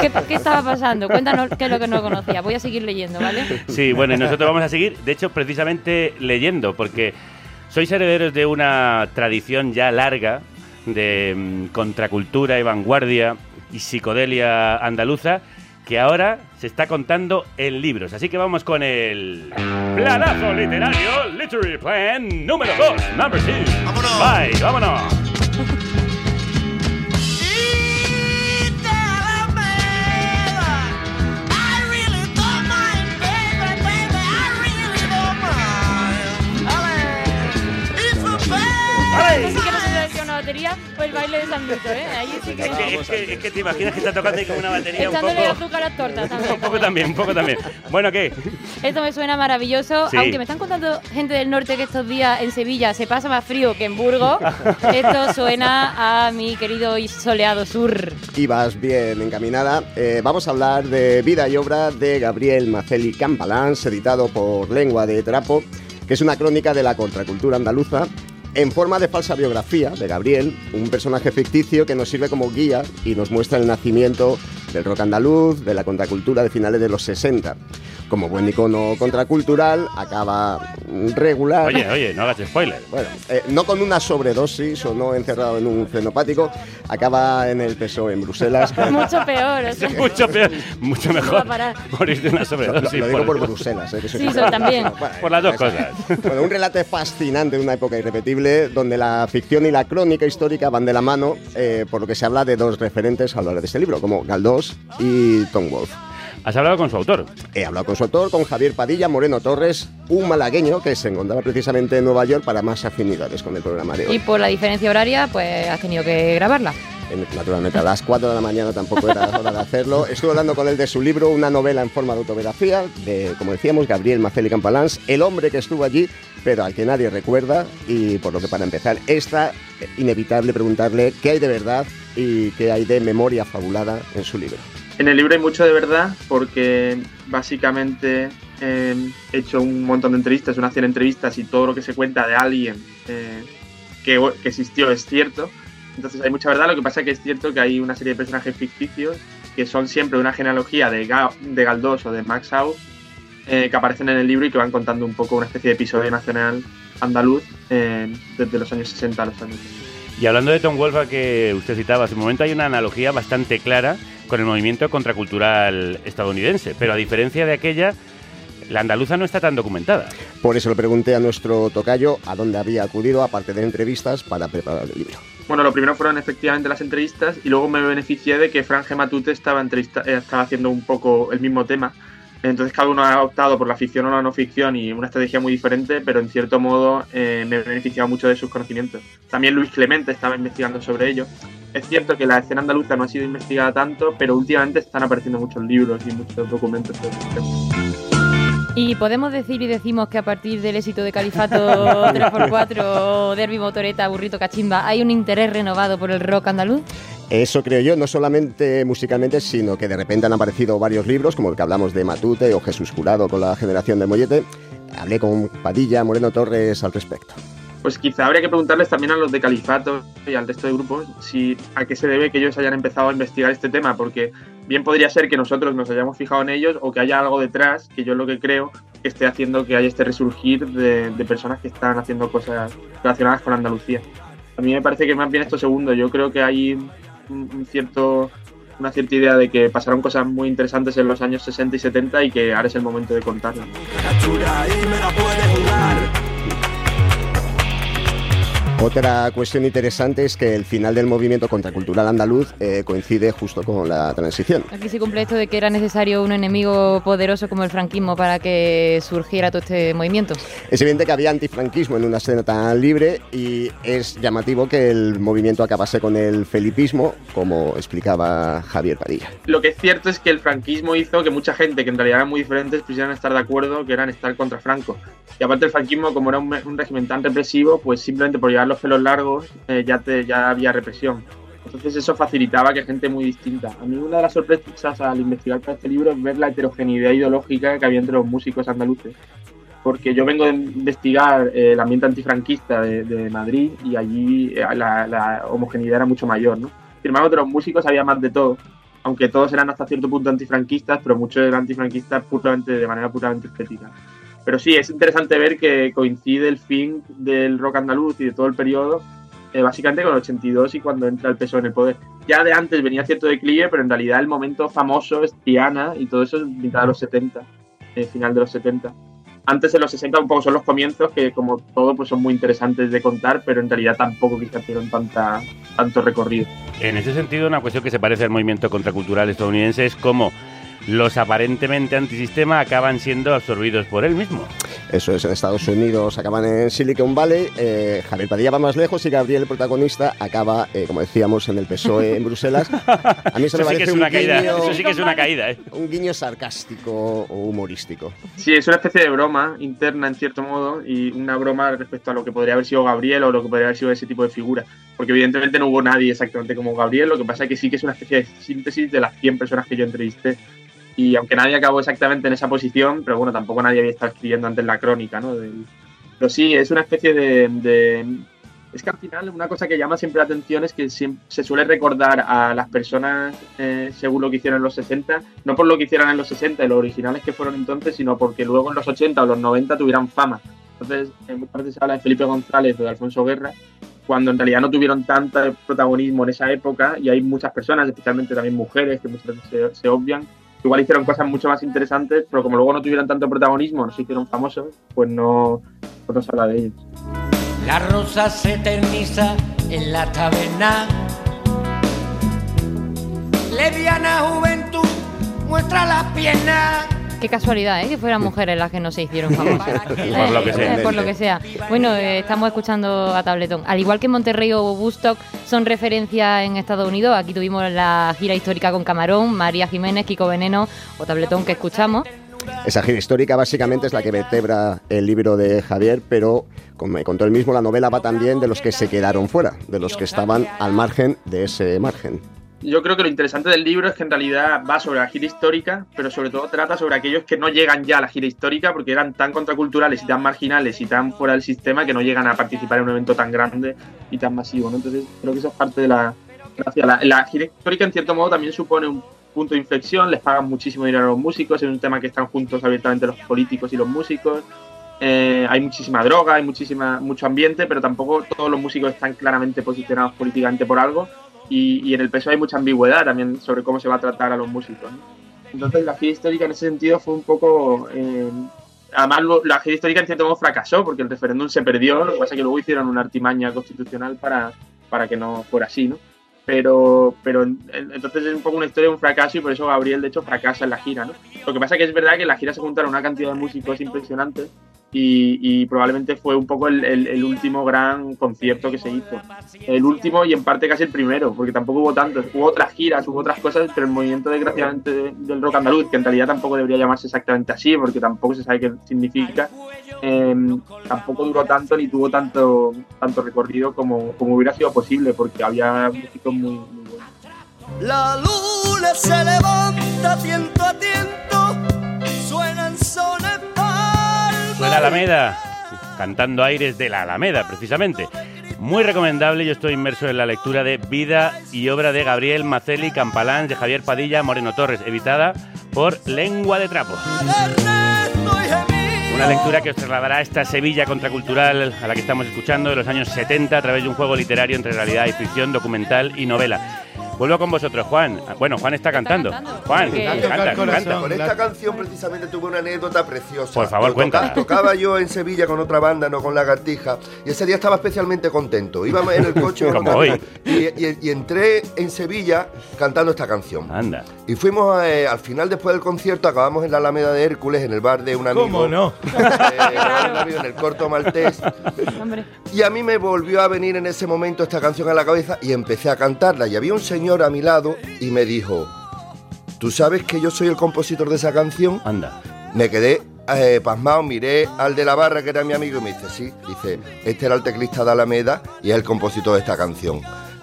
¿Qué, ¿Qué, estaba pasando? Cuéntanos qué es lo que no conocía. Voy a seguir leyendo, ¿vale? Sí, bueno, y nosotros vamos a seguir, de hecho, precisamente leyendo, porque sois herederos de una tradición ya larga de mm, contracultura y vanguardia y psicodelia andaluza que ahora se está contando en libros. Así que vamos con el planazo literario, Literary Plan número 2, number 2. ¡Vámonos! Bye, vámonos. <laughs> batería o el baile de San Lucho, ¿eh? Ahí sí que... Es que, es que, es que te imaginas que está tocando ahí con una batería Echándole un poco... azúcar a las tortas <laughs> también. un poco también, un poco también. Bueno, ¿qué? Esto me suena maravilloso. Sí. Aunque me están contando gente del norte que estos días en Sevilla se pasa más frío que en Burgos, <laughs> esto suena a mi querido y soleado sur. Y vas bien encaminada. Eh, vamos a hablar de vida y obra de Gabriel Maceli Campalans, editado por Lengua de Trapo, que es una crónica de la contracultura andaluza en forma de falsa biografía de Gabriel, un personaje ficticio que nos sirve como guía y nos muestra el nacimiento del rock andaluz, de la contracultura de finales de los 60 como buen icono contracultural, acaba regular. Oye, oye, no hagas spoiler. Bueno, eh, no con una sobredosis o no encerrado en un frenopático, acaba en el PSOE en Bruselas. <laughs> mucho peor, o sea. <laughs> mucho peor, mucho mejor morir de una sobredosis. Lo, lo digo por, Bruselas, eh, que sí, eso también. por las dos cosas. <laughs> Bueno, un relato fascinante de una época irrepetible donde la ficción y la crónica histórica van de la mano, eh, por lo que se habla de dos referentes a lo largo de este libro, como Galdós y Tom Wolfe. ¿Has hablado con su autor? He hablado con su autor, con Javier Padilla Moreno Torres, un malagueño que se encontraba precisamente en Nueva York para más afinidades con el programa de hoy. Y por la diferencia horaria, pues has tenido que grabarla. Naturalmente, a las 4 de la mañana tampoco era hora de hacerlo. Estuve hablando con él de su libro, una novela en forma de autobiografía, de, como decíamos, Gabriel Maceli Campalans, el hombre que estuvo allí, pero al que nadie recuerda. Y por lo que para empezar, está inevitable preguntarle qué hay de verdad y qué hay de memoria fabulada en su libro. En el libro hay mucho de verdad porque básicamente eh, he hecho un montón de entrevistas, una cien entrevistas y todo lo que se cuenta de alguien eh, que, existió es cierto. Entonces hay mucha verdad, lo que pasa es que es cierto que hay una serie de personajes ficticios que son siempre una genealogía de, Ga de Galdós o de Max Out eh, que aparecen en el libro y que van contando un poco una especie de episodio nacional andaluz eh, desde los años 60 a los años 70. Y hablando de Tom Wolfe que usted citaba hace un momento, hay una analogía bastante clara con el movimiento contracultural estadounidense, pero a diferencia de aquella, la andaluza no está tan documentada. Por eso le pregunté a nuestro tocayo a dónde había acudido, aparte de entrevistas, para preparar el libro. Bueno, lo primero fueron efectivamente las entrevistas y luego me beneficié de que Fran Matute estaba, entrevista- eh, estaba haciendo un poco el mismo tema. Entonces cada uno ha optado por la ficción o la no ficción y una estrategia muy diferente, pero en cierto modo eh, me he beneficiado mucho de sus conocimientos. También Luis Clemente estaba investigando sobre ello. Es cierto que la escena andaluza no ha sido investigada tanto, pero últimamente están apareciendo muchos libros y muchos documentos sobre el tema. Y podemos decir y decimos que a partir del éxito de Califato <laughs> 3x4, Derby Motoreta, Burrito Cachimba, hay un interés renovado por el rock andaluz. Eso creo yo, no solamente musicalmente, sino que de repente han aparecido varios libros, como el que hablamos de Matute o Jesús Jurado con la generación del mollete. Hablé con Padilla, Moreno Torres al respecto. Pues quizá habría que preguntarles también a los de Califato y al resto de grupos si a qué se debe que ellos hayan empezado a investigar este tema, porque bien podría ser que nosotros nos hayamos fijado en ellos o que haya algo detrás, que yo lo que creo que esté haciendo que haya este resurgir de, personas que están haciendo cosas relacionadas con Andalucía. A mí me parece que más bien esto segundo, yo creo que hay cierto una cierta idea de que pasaron cosas muy interesantes en los años 60 y 70 y que ahora es el momento de contarlas. Otra cuestión interesante es que el final del movimiento contracultural andaluz eh, coincide justo con la transición. Aquí se cumple esto de que era necesario un enemigo poderoso como el franquismo para que surgiera todo este movimiento. Es evidente que había antifranquismo en una escena tan libre y es llamativo que el movimiento acabase con el felipismo, como explicaba Javier Padilla. Lo que es cierto es que el franquismo hizo que mucha gente que en realidad eran muy diferentes quisieran estar de acuerdo que eran estar contra Franco. Y aparte el franquismo, como era un, un régimen tan represivo, pues simplemente por los pelos largos eh, ya, te, ya había represión. Entonces eso facilitaba que gente muy distinta. A mí una de las sorpresas al investigar para este libro es ver la heterogeneidad ideológica que había entre los músicos andaluces. Porque yo vengo de investigar eh, el ambiente antifranquista de, de Madrid y allí eh, la, la, homogeneidad era mucho mayor. ¿no? Sin embargo, de los músicos había más de todo. Aunque todos eran hasta cierto punto antifranquistas, pero muchos eran antifranquistas puramente, de manera puramente estética. Pero sí, es interesante ver que coincide el fin del rock andaluz y de todo el periodo, eh, básicamente con el 82 y cuando entra el PSOE en el poder. Ya de antes venía cierto declive, pero en realidad el momento famoso es Tiana y todo eso es mitad de los 70, eh, final de los 70. Antes en los 60 un poco son los comienzos, que como todo pues son muy interesantes de contar, pero en realidad tampoco quizás tuvieron tanta, tanto recorrido. En ese sentido, una cuestión que se parece al movimiento contracultural estadounidense es cómo los aparentemente antisistema acaban siendo absorbidos por él mismo. Eso es, en Estados Unidos acaban en Silicon Valley, eh, Javier Padilla va más lejos y Gabriel, el protagonista, acaba, eh, como decíamos, en el PSOE en Bruselas. A mí eso, <laughs> eso, me sí que parece es un una caída, guiño, eso sí que es una caída, ¿eh? un guiño sarcástico o humorístico. Sí, es una especie de broma interna en cierto modo y una broma respecto a lo que podría haber sido Gabriel o lo que podría haber sido ese tipo de figura. Porque evidentemente no hubo nadie exactamente como Gabriel, lo que pasa es que sí que es una especie de síntesis de las 100 personas que yo entrevisté. Y aunque nadie acabó exactamente en esa posición, pero bueno, tampoco nadie había estado escribiendo antes la crónica, ¿no? Pero sí, es una especie de, de, Es que al final una cosa que llama siempre la atención es que se suele recordar a las personas eh, según lo que hicieron en los 60, no por lo que hicieron en los 60 y los originales que fueron entonces, sino porque luego en los 80 o los 90 tuvieran fama. Entonces, en muchas veces se habla de Felipe González o de Alfonso Guerra, cuando en realidad no tuvieron tanto protagonismo en esa época y hay muchas personas, especialmente también mujeres, que muchas veces se, se obvian, igual hicieron cosas mucho más interesantes, pero como luego no tuvieron tanto protagonismo, no se hicieron famosos, pues no, no se habla de ellos. La rosa se eterniza en la taberna. Leviana juventud muestra las piernas. Qué casualidad, ¿eh? Que fueran mujeres las que no se hicieron famosas. <laughs> por lo que sea. <laughs> Por lo que sea. Bueno, eh, estamos escuchando a Tabletón. Al igual que Monterrey o Woodstock son referencia en Estados Unidos, aquí tuvimos la gira histórica con Camarón, María Jiménez, Kiko Veneno o Tabletón que escuchamos. Esa gira histórica básicamente es la que vertebra el libro de Javier, pero como me contó él mismo, la novela va también de los que se quedaron fuera, de los que estaban al margen de ese margen. Yo creo que lo interesante del libro es que en realidad va sobre la gira histórica, pero sobre todo trata sobre aquellos que no llegan ya a la gira histórica porque eran tan contraculturales y tan marginales y tan fuera del sistema que no llegan a participar en un evento tan grande y tan masivo. Entonces creo que eso es parte de la gracia. La, la gira histórica en cierto modo también supone un punto de inflexión, les pagan muchísimo dinero a los músicos, es un tema que están juntos abiertamente los políticos y los músicos. eh, hay muchísima droga, hay muchísima, mucho ambiente, pero tampoco todos los músicos están claramente posicionados políticamente por algo. Y, y en el PSOE hay mucha ambigüedad también sobre cómo se va a tratar a los músicos. ¿no? Entonces la gira histórica en ese sentido fue un poco... eh, además la gira histórica en cierto modo fracasó porque el referéndum se perdió, lo que pasa es que luego hicieron una artimaña constitucional para, para que no fuera así, ¿no? Pero, pero en- en- entonces es un poco una historia de un fracaso y por eso Gabriel de hecho fracasa en la gira, ¿no? Lo que pasa es que es verdad que en la gira se juntaron una cantidad de músicos impresionantes y, probablemente fue un poco el, último gran concierto que se hizo. El último y en parte casi el primero, porque tampoco hubo tantos. Hubo otras giras, hubo otras cosas, pero el movimiento desgraciadamente de- del rock andaluz, que en realidad tampoco debería llamarse exactamente así, porque tampoco se sabe qué significa, eh, tampoco duró tanto ni tuvo tanto, tanto recorrido como, como hubiera sido posible, porque había músicos muy, buenos. La luna se levanta tiento a tiento, suenan Suena Alameda, cantando aires de la Alameda, precisamente. Muy recomendable, yo estoy inmerso en la lectura de Vida y obra de Gabriel Maceli Campalán, de Javier Padilla Moreno Torres, editada por Lengua de Trapo. Una lectura que os trasladará a esta Sevilla contracultural a la que estamos escuchando de los años 70 a través de un juego literario entre realidad y ficción, documental y novela. Vuelvo con vosotros, Juan. Bueno, Juan está cantando. Juan, canta, canta. Con esta canción precisamente tuve una anécdota preciosa. Por favor, cuéntala. Tocaba yo en Sevilla con otra banda, no con Lagartija, y ese día estaba especialmente contento. Íbamos en el coche <laughs> Como <laughs> hoy. Y, y- y entré en Sevilla cantando esta canción. Anda. Y fuimos eh, al final, después del concierto, acabamos en la Alameda de Hércules, en el bar de un amigo. ¿Cómo no? Eh, en el en corto maltés. Y a mí me volvió a venir en ese momento esta canción a la cabeza y empecé a cantarla. Y había un señor a mi lado y me dijo, ¿tú sabes que yo soy el compositor de esa canción? Anda. Me quedé eh, pasmado, miré al de la barra que era mi amigo y me dice, sí, dice, este era el teclista de Alameda y es el compositor de esta canción.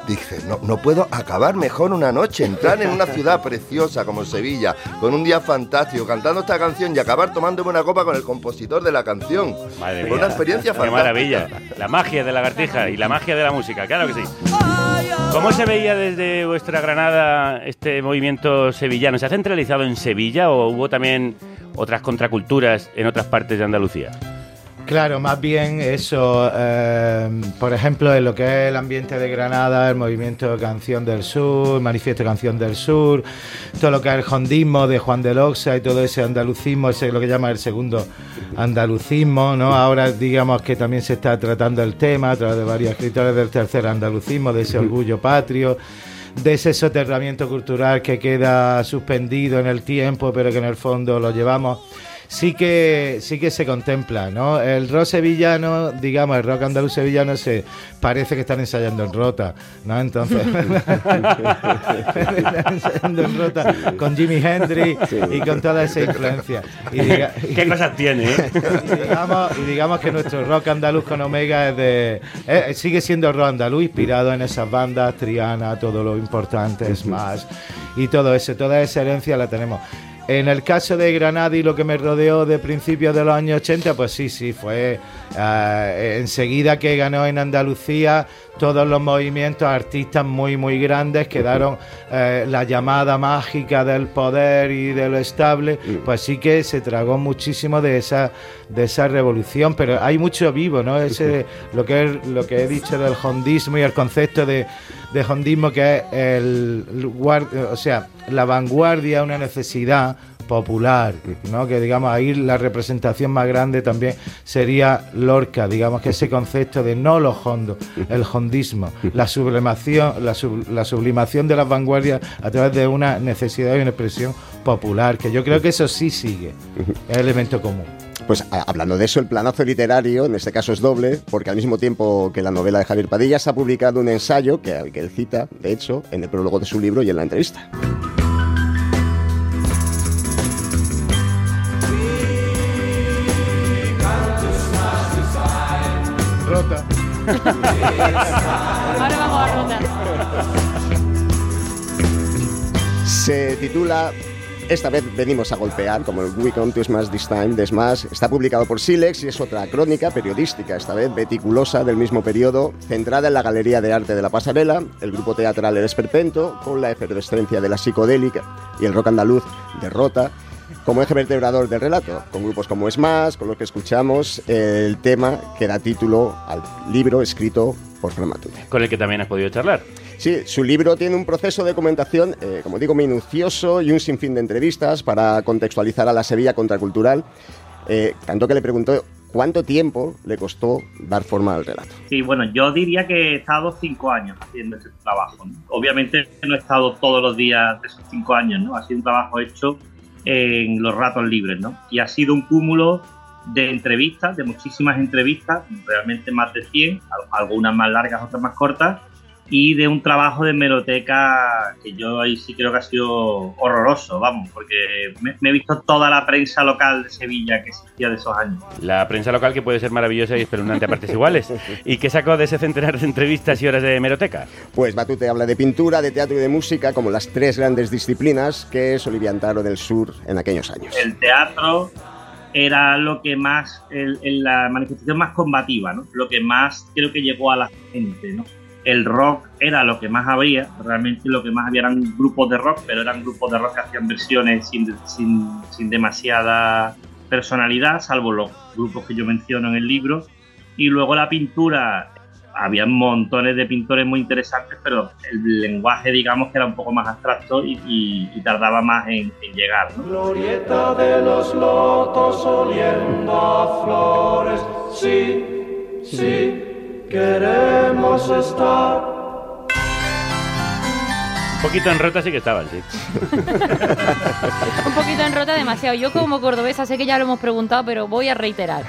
Dice, no, no puedo acabar mejor una noche, entrar en una ciudad preciosa como Sevilla, con un día fantástico, cantando esta canción y acabar tomándome una copa con el compositor de la canción. Madre mía. una experiencia Qué fantástica. maravilla. La magia de la lagartija y la magia de la música, claro que sí. ¿Cómo se veía desde vuestra Granada este movimiento sevillano? ¿Se ha centralizado en Sevilla o hubo también otras contraculturas en otras partes de Andalucía? Claro, más bien eso, eh, por ejemplo, en lo que es el ambiente de Granada, el movimiento Canción del Sur, Manifiesto Canción del Sur, todo lo que es el hondismo de Juan de Loxa y todo ese andalucismo, ese es lo que llama el segundo andalucismo, ¿no? Ahora digamos que también se está tratando el tema a través de varios escritores del tercer andalucismo, de ese orgullo patrio de ese soterramiento cultural que queda suspendido en el tiempo, pero que en el fondo lo llevamos. Sí que, sí que se contempla, ¿no? El rock sevillano, digamos, el rock andaluz sevillano se parece que están ensayando en rota, ¿no? Entonces, <laughs> están <laughs> ensayando en rota con Jimi Hendrix y con toda esa influencia. Y diga- <laughs> ¿Qué cosas tiene, eh? y digamos, y digamos que nuestro rock andaluz con Omega es de, eh, sigue siendo rock andaluz inspirado en esas bandas, Triana, todo lo importante, Smash y todo eso, toda esa herencia la tenemos. En el caso de Granada y lo que me rodeó de principios de los años 80, pues sí, sí, fue eh, enseguida que ganó en Andalucía todos los movimientos artistas muy, muy grandes quedaron eh, la llamada mágica del poder y de lo estable, pues sí que se tragó muchísimo de esa, de esa revolución, pero hay mucho vivo, ¿no? Ese, lo, que es, lo que he dicho del hondismo y el concepto de, de hondismo que es el, el o sea, la vanguardia, una necesidad popular, ¿no? Que digamos ahí la representación más grande también sería Lorca, digamos que ese concepto de no los hondos, el hondismo, la sublimación, la, sub- la sublimación de las vanguardias a través de una necesidad y una expresión popular, que yo creo que eso sí sigue, es elemento común. Pues a- hablando de eso, el planazo literario, en este caso es doble, porque al mismo tiempo que la novela de Javier Padilla se ha publicado un ensayo que, que él cita, de hecho, en el prólogo de su libro y en la entrevista. Rota. <laughs> Ahora vamos a rota. Se titula Esta vez venimos a golpear, como el We Come to Smash This Time de Smash. Está publicado por Silex y es otra crónica periodística, esta vez meticulosa del mismo periodo, centrada en la Galería de Arte de la Pasarela, el grupo teatral El Esperpento, con la efervescencia de la psicodélica y el rock andaluz de Rota, como eje vertebrador del relato, con grupos como Smash, con los que escuchamos el tema que da título al libro escrito por Fran Matute. Con el que también has podido charlar. Sí, su libro tiene un proceso de documentación, eh, como digo, minucioso y un sinfín de entrevistas para contextualizar a la Sevilla contracultural, eh, tanto que le preguntó cuánto tiempo le costó dar forma al relato. Sí, bueno, yo diría que he estado cinco años haciendo este trabajo. Obviamente no he estado todos los días de esos cinco años, ¿no? Ha sido un trabajo hecho en los ratos libres, ¿no? Y ha sido un cúmulo de entrevistas, de muchísimas entrevistas, realmente más de 100, al- algunas más largas, otras más cortas, y de un trabajo de hemeroteca que yo ahí sí creo que ha sido horroroso, vamos, porque me, me he visto toda la prensa local de Sevilla que existía de esos años. La prensa local que puede ser maravillosa y espeluznante a partes iguales. <laughs> ¿Y qué sacó de ese centenar de entrevistas y horas de hemeroteca? Pues Batute habla de pintura, de teatro y de música como las tres grandes disciplinas que soliviantaron el sur en aquellos años. el teatro era lo que más, el- el- la manifestación más combativa, ¿no? Lo que más creo que llegó a la gente, ¿no? El rock era lo que más había, realmente lo que más había eran grupos de rock, pero eran grupos de rock que hacían versiones sin, sin, sin demasiada personalidad, salvo los grupos que yo menciono en el libro. Y luego la pintura, había montones de pintores muy interesantes, pero el lenguaje, digamos, que era un poco más abstracto y, y- y tardaba más en, en llegar, ¿no? Glorieta de los lotos oliendo a flores. Sí, sí, queremos estar. Un poquito en rota sí que estaban, sí. <laughs> Un poquito en rota demasiado. Yo como cordobesa sé que ya lo hemos preguntado, pero voy a reiterar.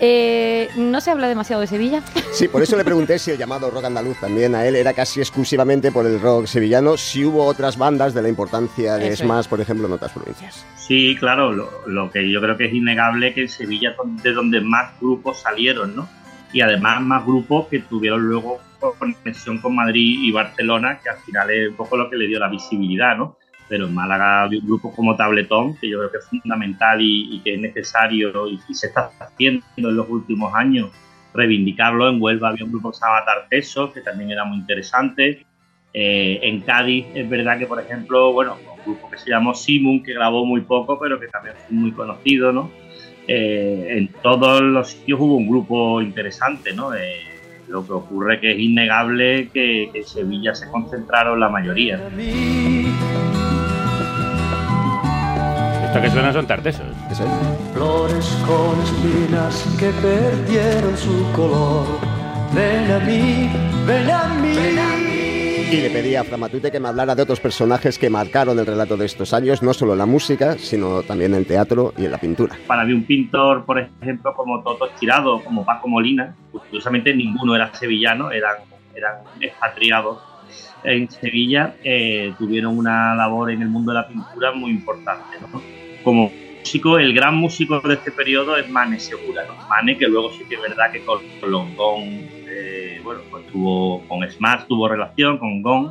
Eh, ¿No se habla demasiado de Sevilla? Sí, por eso le pregunté si el llamado rock andaluz también a él era casi exclusivamente por el rock sevillano, si hubo otras bandas de la importancia de Eso Smash, por ejemplo, en otras provincias. Sí, claro, lo, lo que yo creo que es innegable que en Sevilla es de donde más grupos salieron, ¿no? Y además más grupos que tuvieron luego conexión con Madrid y Barcelona, que al final es un poco lo que le dio la visibilidad, ¿no? Pero en Málaga grupos como Tabletón, que yo creo que es fundamental y, que es necesario y, se está haciendo en los últimos años, reivindicarlo. En Huelva había un grupo que se Tartesos, que también era muy interesante. Eh, en Cádiz es verdad que, por ejemplo, bueno, un grupo que se llamó Simon, que grabó muy poco, pero que también fue muy conocido, ¿no? Eh, en todos los sitios hubo un grupo interesante, ¿no? Eh, lo que ocurre que es innegable que, que en Sevilla se concentraron la mayoría. Esto que suena son tartesos. Flores con espinas que perdieron su color. Ven a mí, ven a mí. Y le pedí a Framatute que me hablara de otros personajes que marcaron el relato de estos años, no solo en la música, sino también en el teatro y en la pintura. Para mí un pintor, por ejemplo, como Toto Estirado, como Paco Molina, curiosamente ninguno era sevillano, eran, eran expatriados en Sevilla, eh, tuvieron una labor en el mundo de la pintura muy importante. ¿no? Como músico, el gran músico de este periodo es Mane Segura. ¿no? Mane, que luego sí que es verdad que con, con eh, bueno, pues tuvo, con Smash tuvo relación, con Gong,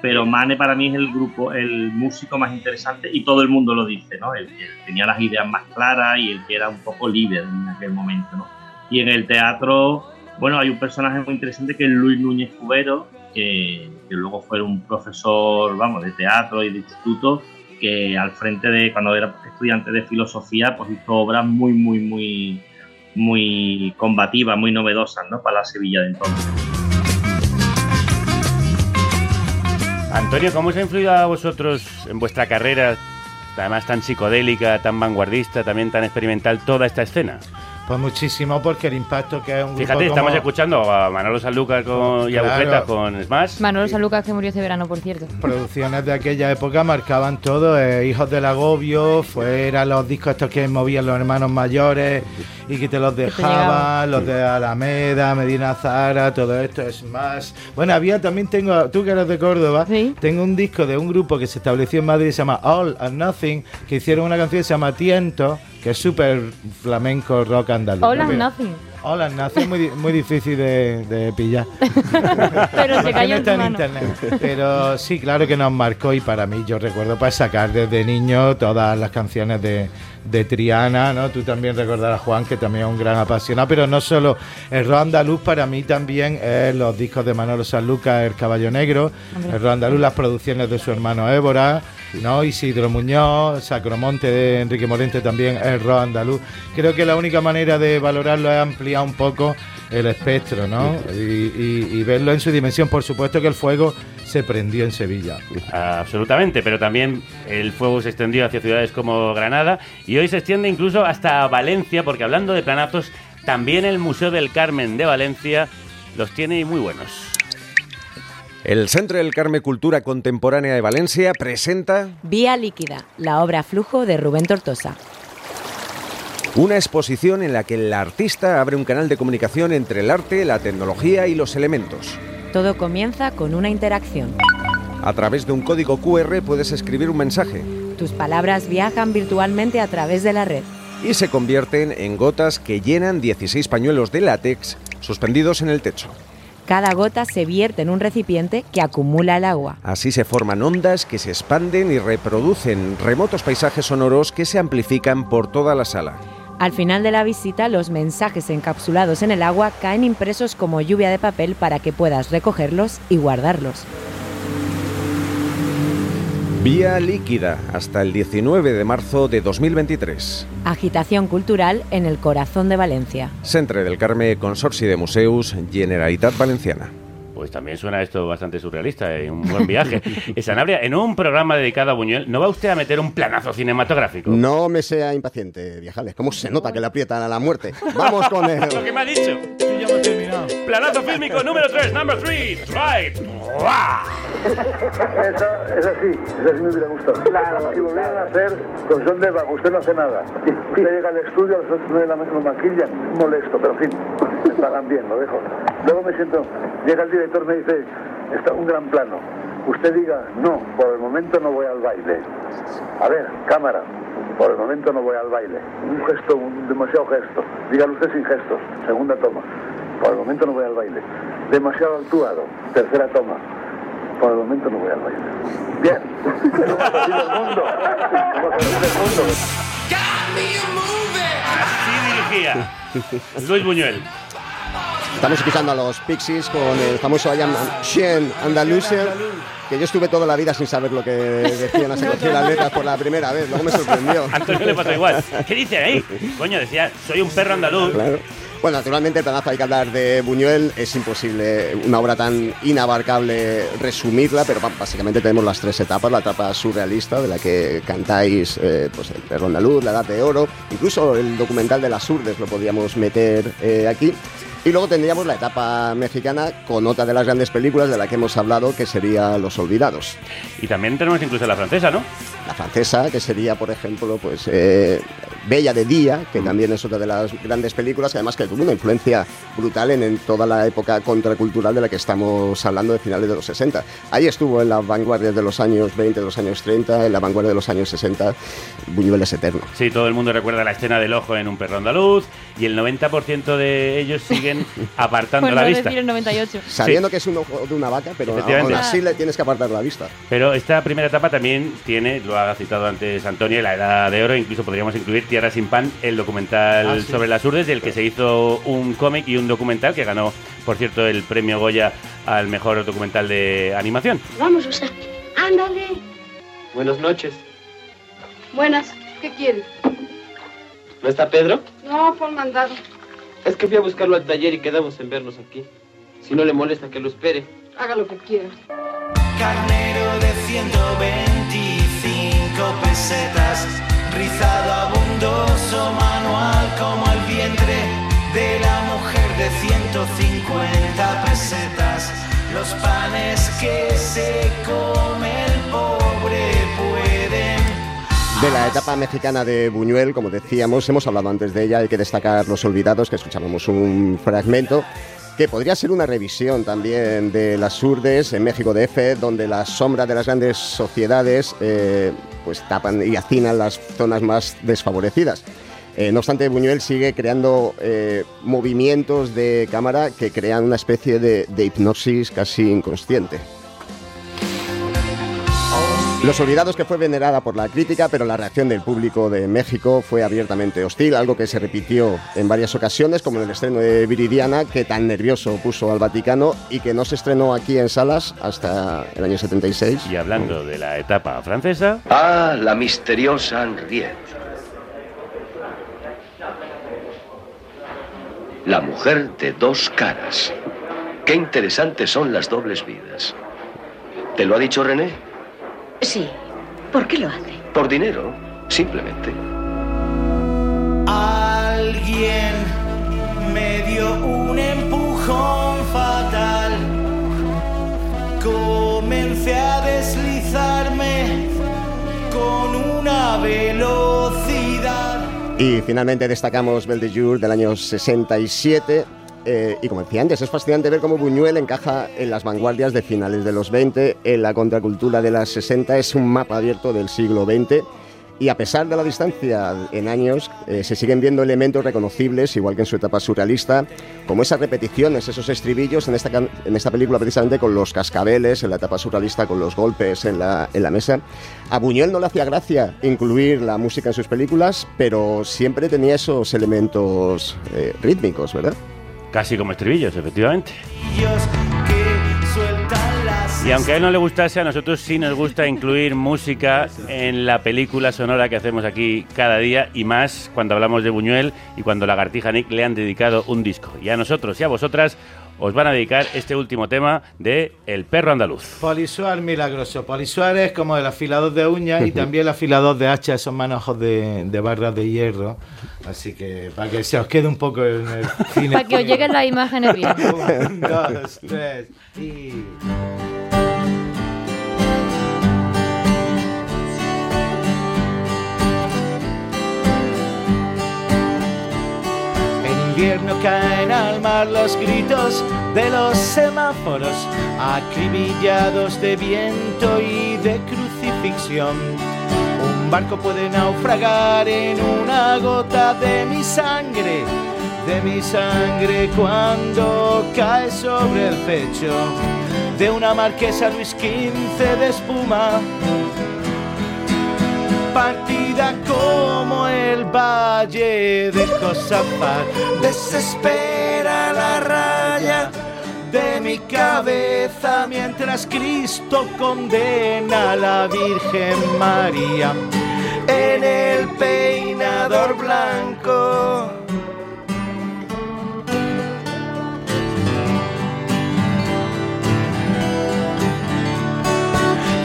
pero Mane para mí es el grupo, el músico más interesante y todo el mundo lo dice, ¿no? El que tenía las ideas más claras y el que era un poco líder en aquel momento, ¿no? Y en el teatro, bueno, hay un personaje muy interesante que es Luis Núñez Cubero, que, que luego fue un profesor, vamos, de teatro y de instituto, que al frente de, cuando era estudiante de filosofía, pues hizo obras muy, muy, muy, muy combativas, muy novedosas, ¿no? Para la Sevilla de entonces. Antonio, ¿cómo os ha influido a vosotros en vuestra carrera, además tan psicodélica, tan vanguardista, también tan experimental, toda esta escena? Pues muchísimo, porque el impacto que es un grupo Fíjate, como- estamos escuchando a Manolo Sanlúcar con, y Claro. Agujeta con Smash. Manolo Sanlúcar que murió este verano, por cierto. producciones de aquella época marcaban todo, eh, Hijos del Agobio, fuera los discos estos que movían los hermanos mayores y que te los dejaban, los de Alameda, Medina Zara, todo esto es más. Bueno, había también tengo, tú que eres de Córdoba, tengo un disco de un grupo que se estableció en Madrid, se llama All and Nothing, que hicieron una canción que se llama Tiento, que es súper flamenco rock andaluz. All and Nothing. All and Nothing, muy, muy difícil de, de pillar. <laughs> Pero se cayó está tu en mano. internet. Pero sí, claro que nos marcó y para mí, yo recuerdo para sacar desde niño todas las canciones de, de Triana, ¿no? Tú también recordarás, Juan, que también es un gran apasionado, pero no solo el rock andaluz, para mí también es los discos de Manolo Sanlúcar, El Caballo Negro, el rock andaluz, las producciones de su hermano Évora, ¿no? Isidro Muñoz, Sacromonte de Enrique Morente también es rock andaluz. Creo que la única manera de valorarlo es ampliar un poco el espectro, ¿no? Y, y- y verlo en su dimensión. Por supuesto que el fuego se prendió en Sevilla. Absolutamente, pero también el fuego se extendió hacia ciudades como Granada y hoy se extiende incluso hasta Valencia, porque hablando de planazos, también el Museo del Carmen de Valencia los tiene muy buenos. El Centro del Carme Cultura Contemporánea de Valencia presenta Vía Líquida, la obra Flujo de Rubén Tortosa. una exposición en la que el artista abre un canal de comunicación entre el arte, la tecnología y los elementos. Todo comienza con una interacción. A través de un código QR puedes escribir un mensaje Tus palabras viajan virtualmente a través de la red. y se convierten en gotas que llenan 16 pañuelos de látex suspendidos en el techo. Cada gota se vierte en un recipiente que acumula el agua. Así se forman ondas que se expanden y reproducen remotos paisajes sonoros que se amplifican por toda la sala. Al final de la visita, los mensajes encapsulados en el agua caen impresos como lluvia de papel para que puedas recogerlos y guardarlos. Vía líquida hasta el 19 de marzo de 2023. Agitación cultural en el corazón de Valencia. Centre del Carme Consorci de Museus, Generalitat Valenciana. Pues también suena esto bastante surrealista, ¿eh? un buen <laughs> viaje. Sanabria, en un programa dedicado a Buñuel, ¿no va usted a meter un planazo cinematográfico? No me sea impaciente, viejales. ¿Cómo se nota que le aprietan a la muerte? Vamos con Lo el... que me ha dicho. Planazo fílmico número 3, number 3, right. <laughs> Esa, esa sí, esa sí me hubiera gustado. Claro. Si volvieran a hacer con son de vago, usted no hace nada. Usted llega al estudio, a las 8 de la mañana lo maquillan, molesto, pero en fin, me pagan bien, lo dejo. Luego me siento, llega el director, me dice, está un gran plano. Usted diga, no, por el momento no voy al baile. A ver, cámara, por el momento no voy al baile. Un gesto, un demasiado gesto. Dígalo usted sin gestos. Segunda toma. Por el momento no voy al baile. Demasiado actuado. Tercera toma. Por el momento no voy al baile. Bien. A salir del mundo. Del mundo. Así dirigía Luis Buñuel. Estamos escuchando a los Pixies con el famoso I Am Shen Andalusia, que yo estuve toda la vida sin saber lo que decían las las letras por la primera vez, luego me sorprendió. <laughs> Antonio le pasa igual. ¿Qué dice ahí? Coño, decía, soy un perro andaluz. Claro. Bueno, naturalmente el planazo hay que hablar de Buñuel, es imposible una obra tan inabarcable resumirla, pero básicamente tenemos las tres etapas, la etapa surrealista de la que cantáis eh, pues el perro andaluz, la edad de oro, incluso el documental de las urdes lo podíamos meter eh, aquí. Y luego tendríamos la etapa mexicana con otra de las grandes películas de la que hemos hablado, que sería Los Olvidados. Y también tenemos incluso la francesa, ¿no? La francesa, que sería, por ejemplo, pues eh, Bella de Día, que también es otra de las grandes películas, que además que tuvo una influencia brutal en, en toda la época contracultural de la que estamos hablando de finales de los 60. Ahí estuvo en la vanguardia de los años 20, de los años 30, en la vanguardia de los años 60. Buñuel es eterno. Sí, todo el mundo recuerda la escena del ojo en un perro andaluz y el 90% de ellos siguen apartando Por la no vista. decir el 98. Sabiendo que es un ojo de una vaca, pero aún así le tienes que apartar la vista. Pero esta primera etapa también tiene, lo ha citado antes Antonio, la edad de oro, incluso podríamos incluir Tierra sin pan, el documental Ah, sí. sobre las urdes, del que se hizo un cómic y un documental que ganó, por cierto, el premio Goya al mejor documental de animación. Vamos, Rosa. Ándale. Buenas noches. Buenas. ¿Qué quieres? ¿No está Pedro? No, por mandado. Es que fui a buscarlo al taller y quedamos en vernos aquí. Si no le molesta que lo espere. Haga lo que quiera. Carnero de 125 pesetas, rizado abundoso manual como el vientre de la mujer de 150 pesetas. Los panes que se come el pobre pueden De la etapa mexicana de Buñuel, como decíamos, hemos hablado antes de ella, hay que destacar Los Olvidados, que escuchábamos un fragmento, que podría ser una revisión también de las urdes en México DF, donde las sombras de las grandes sociedades eh, pues tapan y hacinan las zonas más desfavorecidas. Eh, no obstante, Buñuel sigue creando eh, movimientos de cámara que crean una especie de hipnosis casi inconsciente. Los Olvidados que fue venerada por la crítica, pero la reacción del público de México fue abiertamente hostil, algo que se repitió en varias ocasiones, como en el estreno de Viridiana, que tan nervioso puso al Vaticano y que no se estrenó aquí en salas hasta el año 76. Y hablando de la etapa francesa, Ah, la misteriosa Henriette. La mujer de dos caras. Qué interesantes son las dobles vidas. ¿Te lo ha dicho René? Sí. ¿Por qué lo hace? Por dinero, simplemente. Alguien me dio un empujón fatal. Comencé a deslizarme con una velocidad. Y finalmente destacamos Belle de Jour del año 67. Eh, y como decía antes, es fascinante ver cómo Buñuel encaja en las vanguardias de finales de los 20, en la contracultura de las 60, es un mapa abierto del siglo XX. Y a pesar de la distancia en años, eh, se siguen viendo elementos reconocibles, igual que en su etapa surrealista, como esas repeticiones, esos estribillos en esta, en película precisamente con los cascabeles, en la etapa surrealista con los golpes en la, en la mesa. A Buñuel no le hacía gracia incluir la música en sus películas, pero siempre tenía esos elementos eh, rítmicos, ¿verdad? Casi como estribillos, efectivamente. Y aunque a él no le gustase, a nosotros sí nos gusta incluir música en la película sonora que hacemos aquí cada día y más cuando hablamos de Buñuel y cuando Lagartija Nick le han dedicado un disco. Y a nosotros y a vosotras os van a dedicar este último tema de El perro andaluz. Polisuar milagroso. Polisuar es como el afilador de uñas y también el afilador de hacha, esos manojos de, de barras de hierro. Así que para que se os quede un poco en el cine. <laughs> Para que os lleguen las imágenes bien. <laughs> Un, dos, tres y. invierno caen al mar los gritos de los semáforos, acribillados de viento y de crucifixión. Un barco puede naufragar en una gota de mi sangre, de mi sangre cuando cae sobre el pecho de una marquesa Luis XV de espuma partida como el valle de Josafat. Desespera la raya de mi cabeza mientras Cristo condena a la Virgen María en el peinador blanco.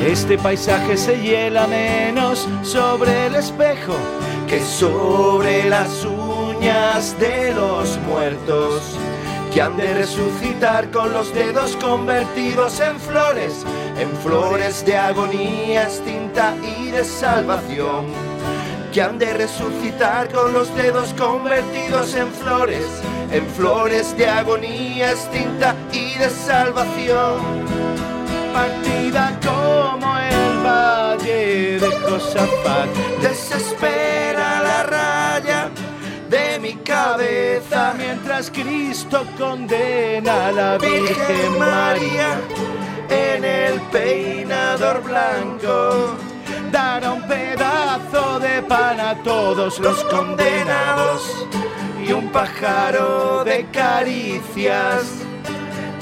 Este paisaje se hiela menos sobre el espejo que sobre las uñas de los muertos que han de resucitar con los dedos convertidos en flores, en flores de agonía extinta y de salvación, que han de resucitar con los dedos convertidos en flores, en flores de agonía extinta y de salvación partida como el valle de Josafat. Desespera la raya de mi cabeza mientras Cristo condena a la Virgen María en el peinador blanco. Dará un pedazo de pan a todos los condenados y un pájaro de caricias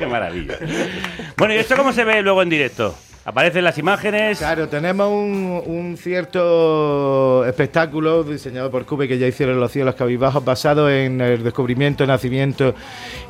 ¡Qué maravilla! Bueno, ¿y esto cómo se ve luego en directo? Aparecen las imágenes. Claro, tenemos un, un cierto espectáculo diseñado por Cube que ya hicieron los cielos cabizbajos basado en el descubrimiento, nacimiento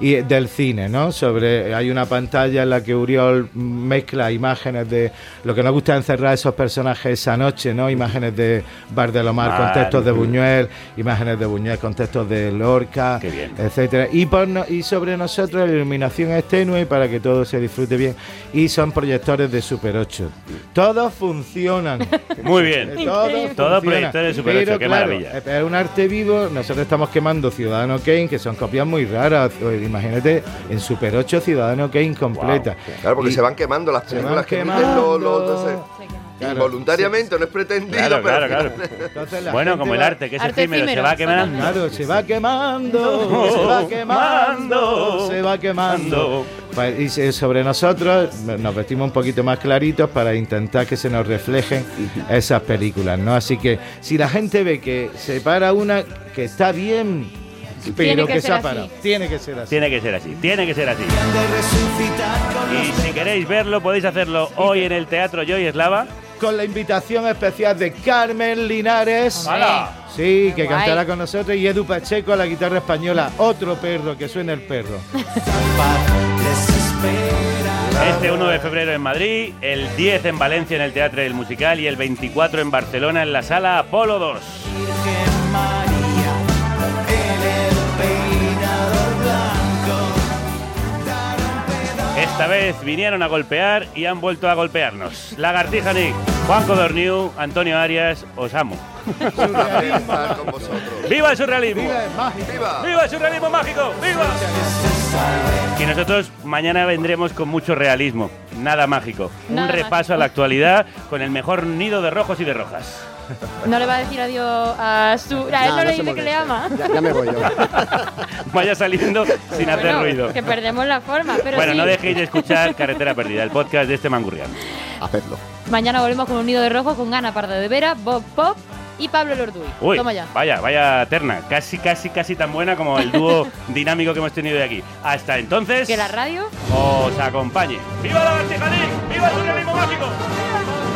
y del cine, ¿no? Sobre hay una pantalla en la que Uriol mezcla imágenes de lo que nos gusta encerrar esos personajes esa noche, ¿no? Imágenes de Bar de Lomar con Ah, textos de mm. Buñuel, imágenes de Buñuel con textos de Lorca, etcétera. Y por no- y sobre nosotros la iluminación es tenue para que todo se disfrute bien y son proyectores de Super 8. Todos funcionan. <laughs> Muy bien. Todos Todos funcionan. proyectores de Super 8, Pero, qué claro, maravilla. Es un arte vivo. Nosotros estamos quemando Ciudadano Kane, que son copias muy raras. O, Imagínate, en Super 8 Ciudadano Kane completa. Claro, porque Y- se van quemando las películas van que emiten quemando. los, los- entonces, Claro. involuntariamente, no es pretendido, Claro, pero claro, claro. Entonces la Bueno, como el arte, que es efímero, se va quemando. Claro, se va quemando, se va quemando, se va quemando. Pa- Y sobre nosotros nos vestimos un poquito más claritos para intentar que se nos reflejen esas películas, ¿no? Así que si la gente ve que se para una que está bien, Tiene pero que que, ser se parado, tiene que ser así. Tiene que ser así, tiene que ser así. Y si queréis verlo, podéis hacerlo hoy en el Teatro Joy Eslava. Con la invitación especial de Carmen Linares. ¡Hala! Sí, que Guay. cantará con nosotros. Y Edu Pacheco a la guitarra española. Otro perro, que suene el perro. Este 1 de febrero en Madrid, el 10 en Valencia en el Teatro del Musical y el 24 en Barcelona en la Sala Apolo 2. Esta vez vinieron a golpear y han vuelto a golpearnos. Lagartija Nick, Juan Codorniu, Antonio Arias, os amo. estar con vosotros. ¡Viva el surrealismo! ¡Viva el mágico! ¡Viva! ¡Viva el surrealismo mágico! ¡Viva! Y nosotros mañana vendremos con mucho realismo, nada mágico. Nada Un repaso a la actualidad con el mejor nido de rojos y de rojas. No le va a decir adiós a su. A él No, no, no le dice que le ama. Ya, ya me voy yo. <laughs> Vaya saliendo sin hacer ruido. Que perdemos la forma. Pero Bueno, sí, no dejéis de escuchar Carretera Perdida, el podcast de este mangurrián. Hacedlo. mañana volvemos con un nido de rojo con Ana Parda de Vera, Bob Pop y Pablo Lorduy. Uy, Toma ya. vaya, vaya terna. Casi, casi, casi tan buena como el dúo <laughs> dinámico que hemos tenido de aquí. Hasta entonces, Que la radio. os acompañe. ¡Viva la Nick! ¡Viva el surrealismo mágico!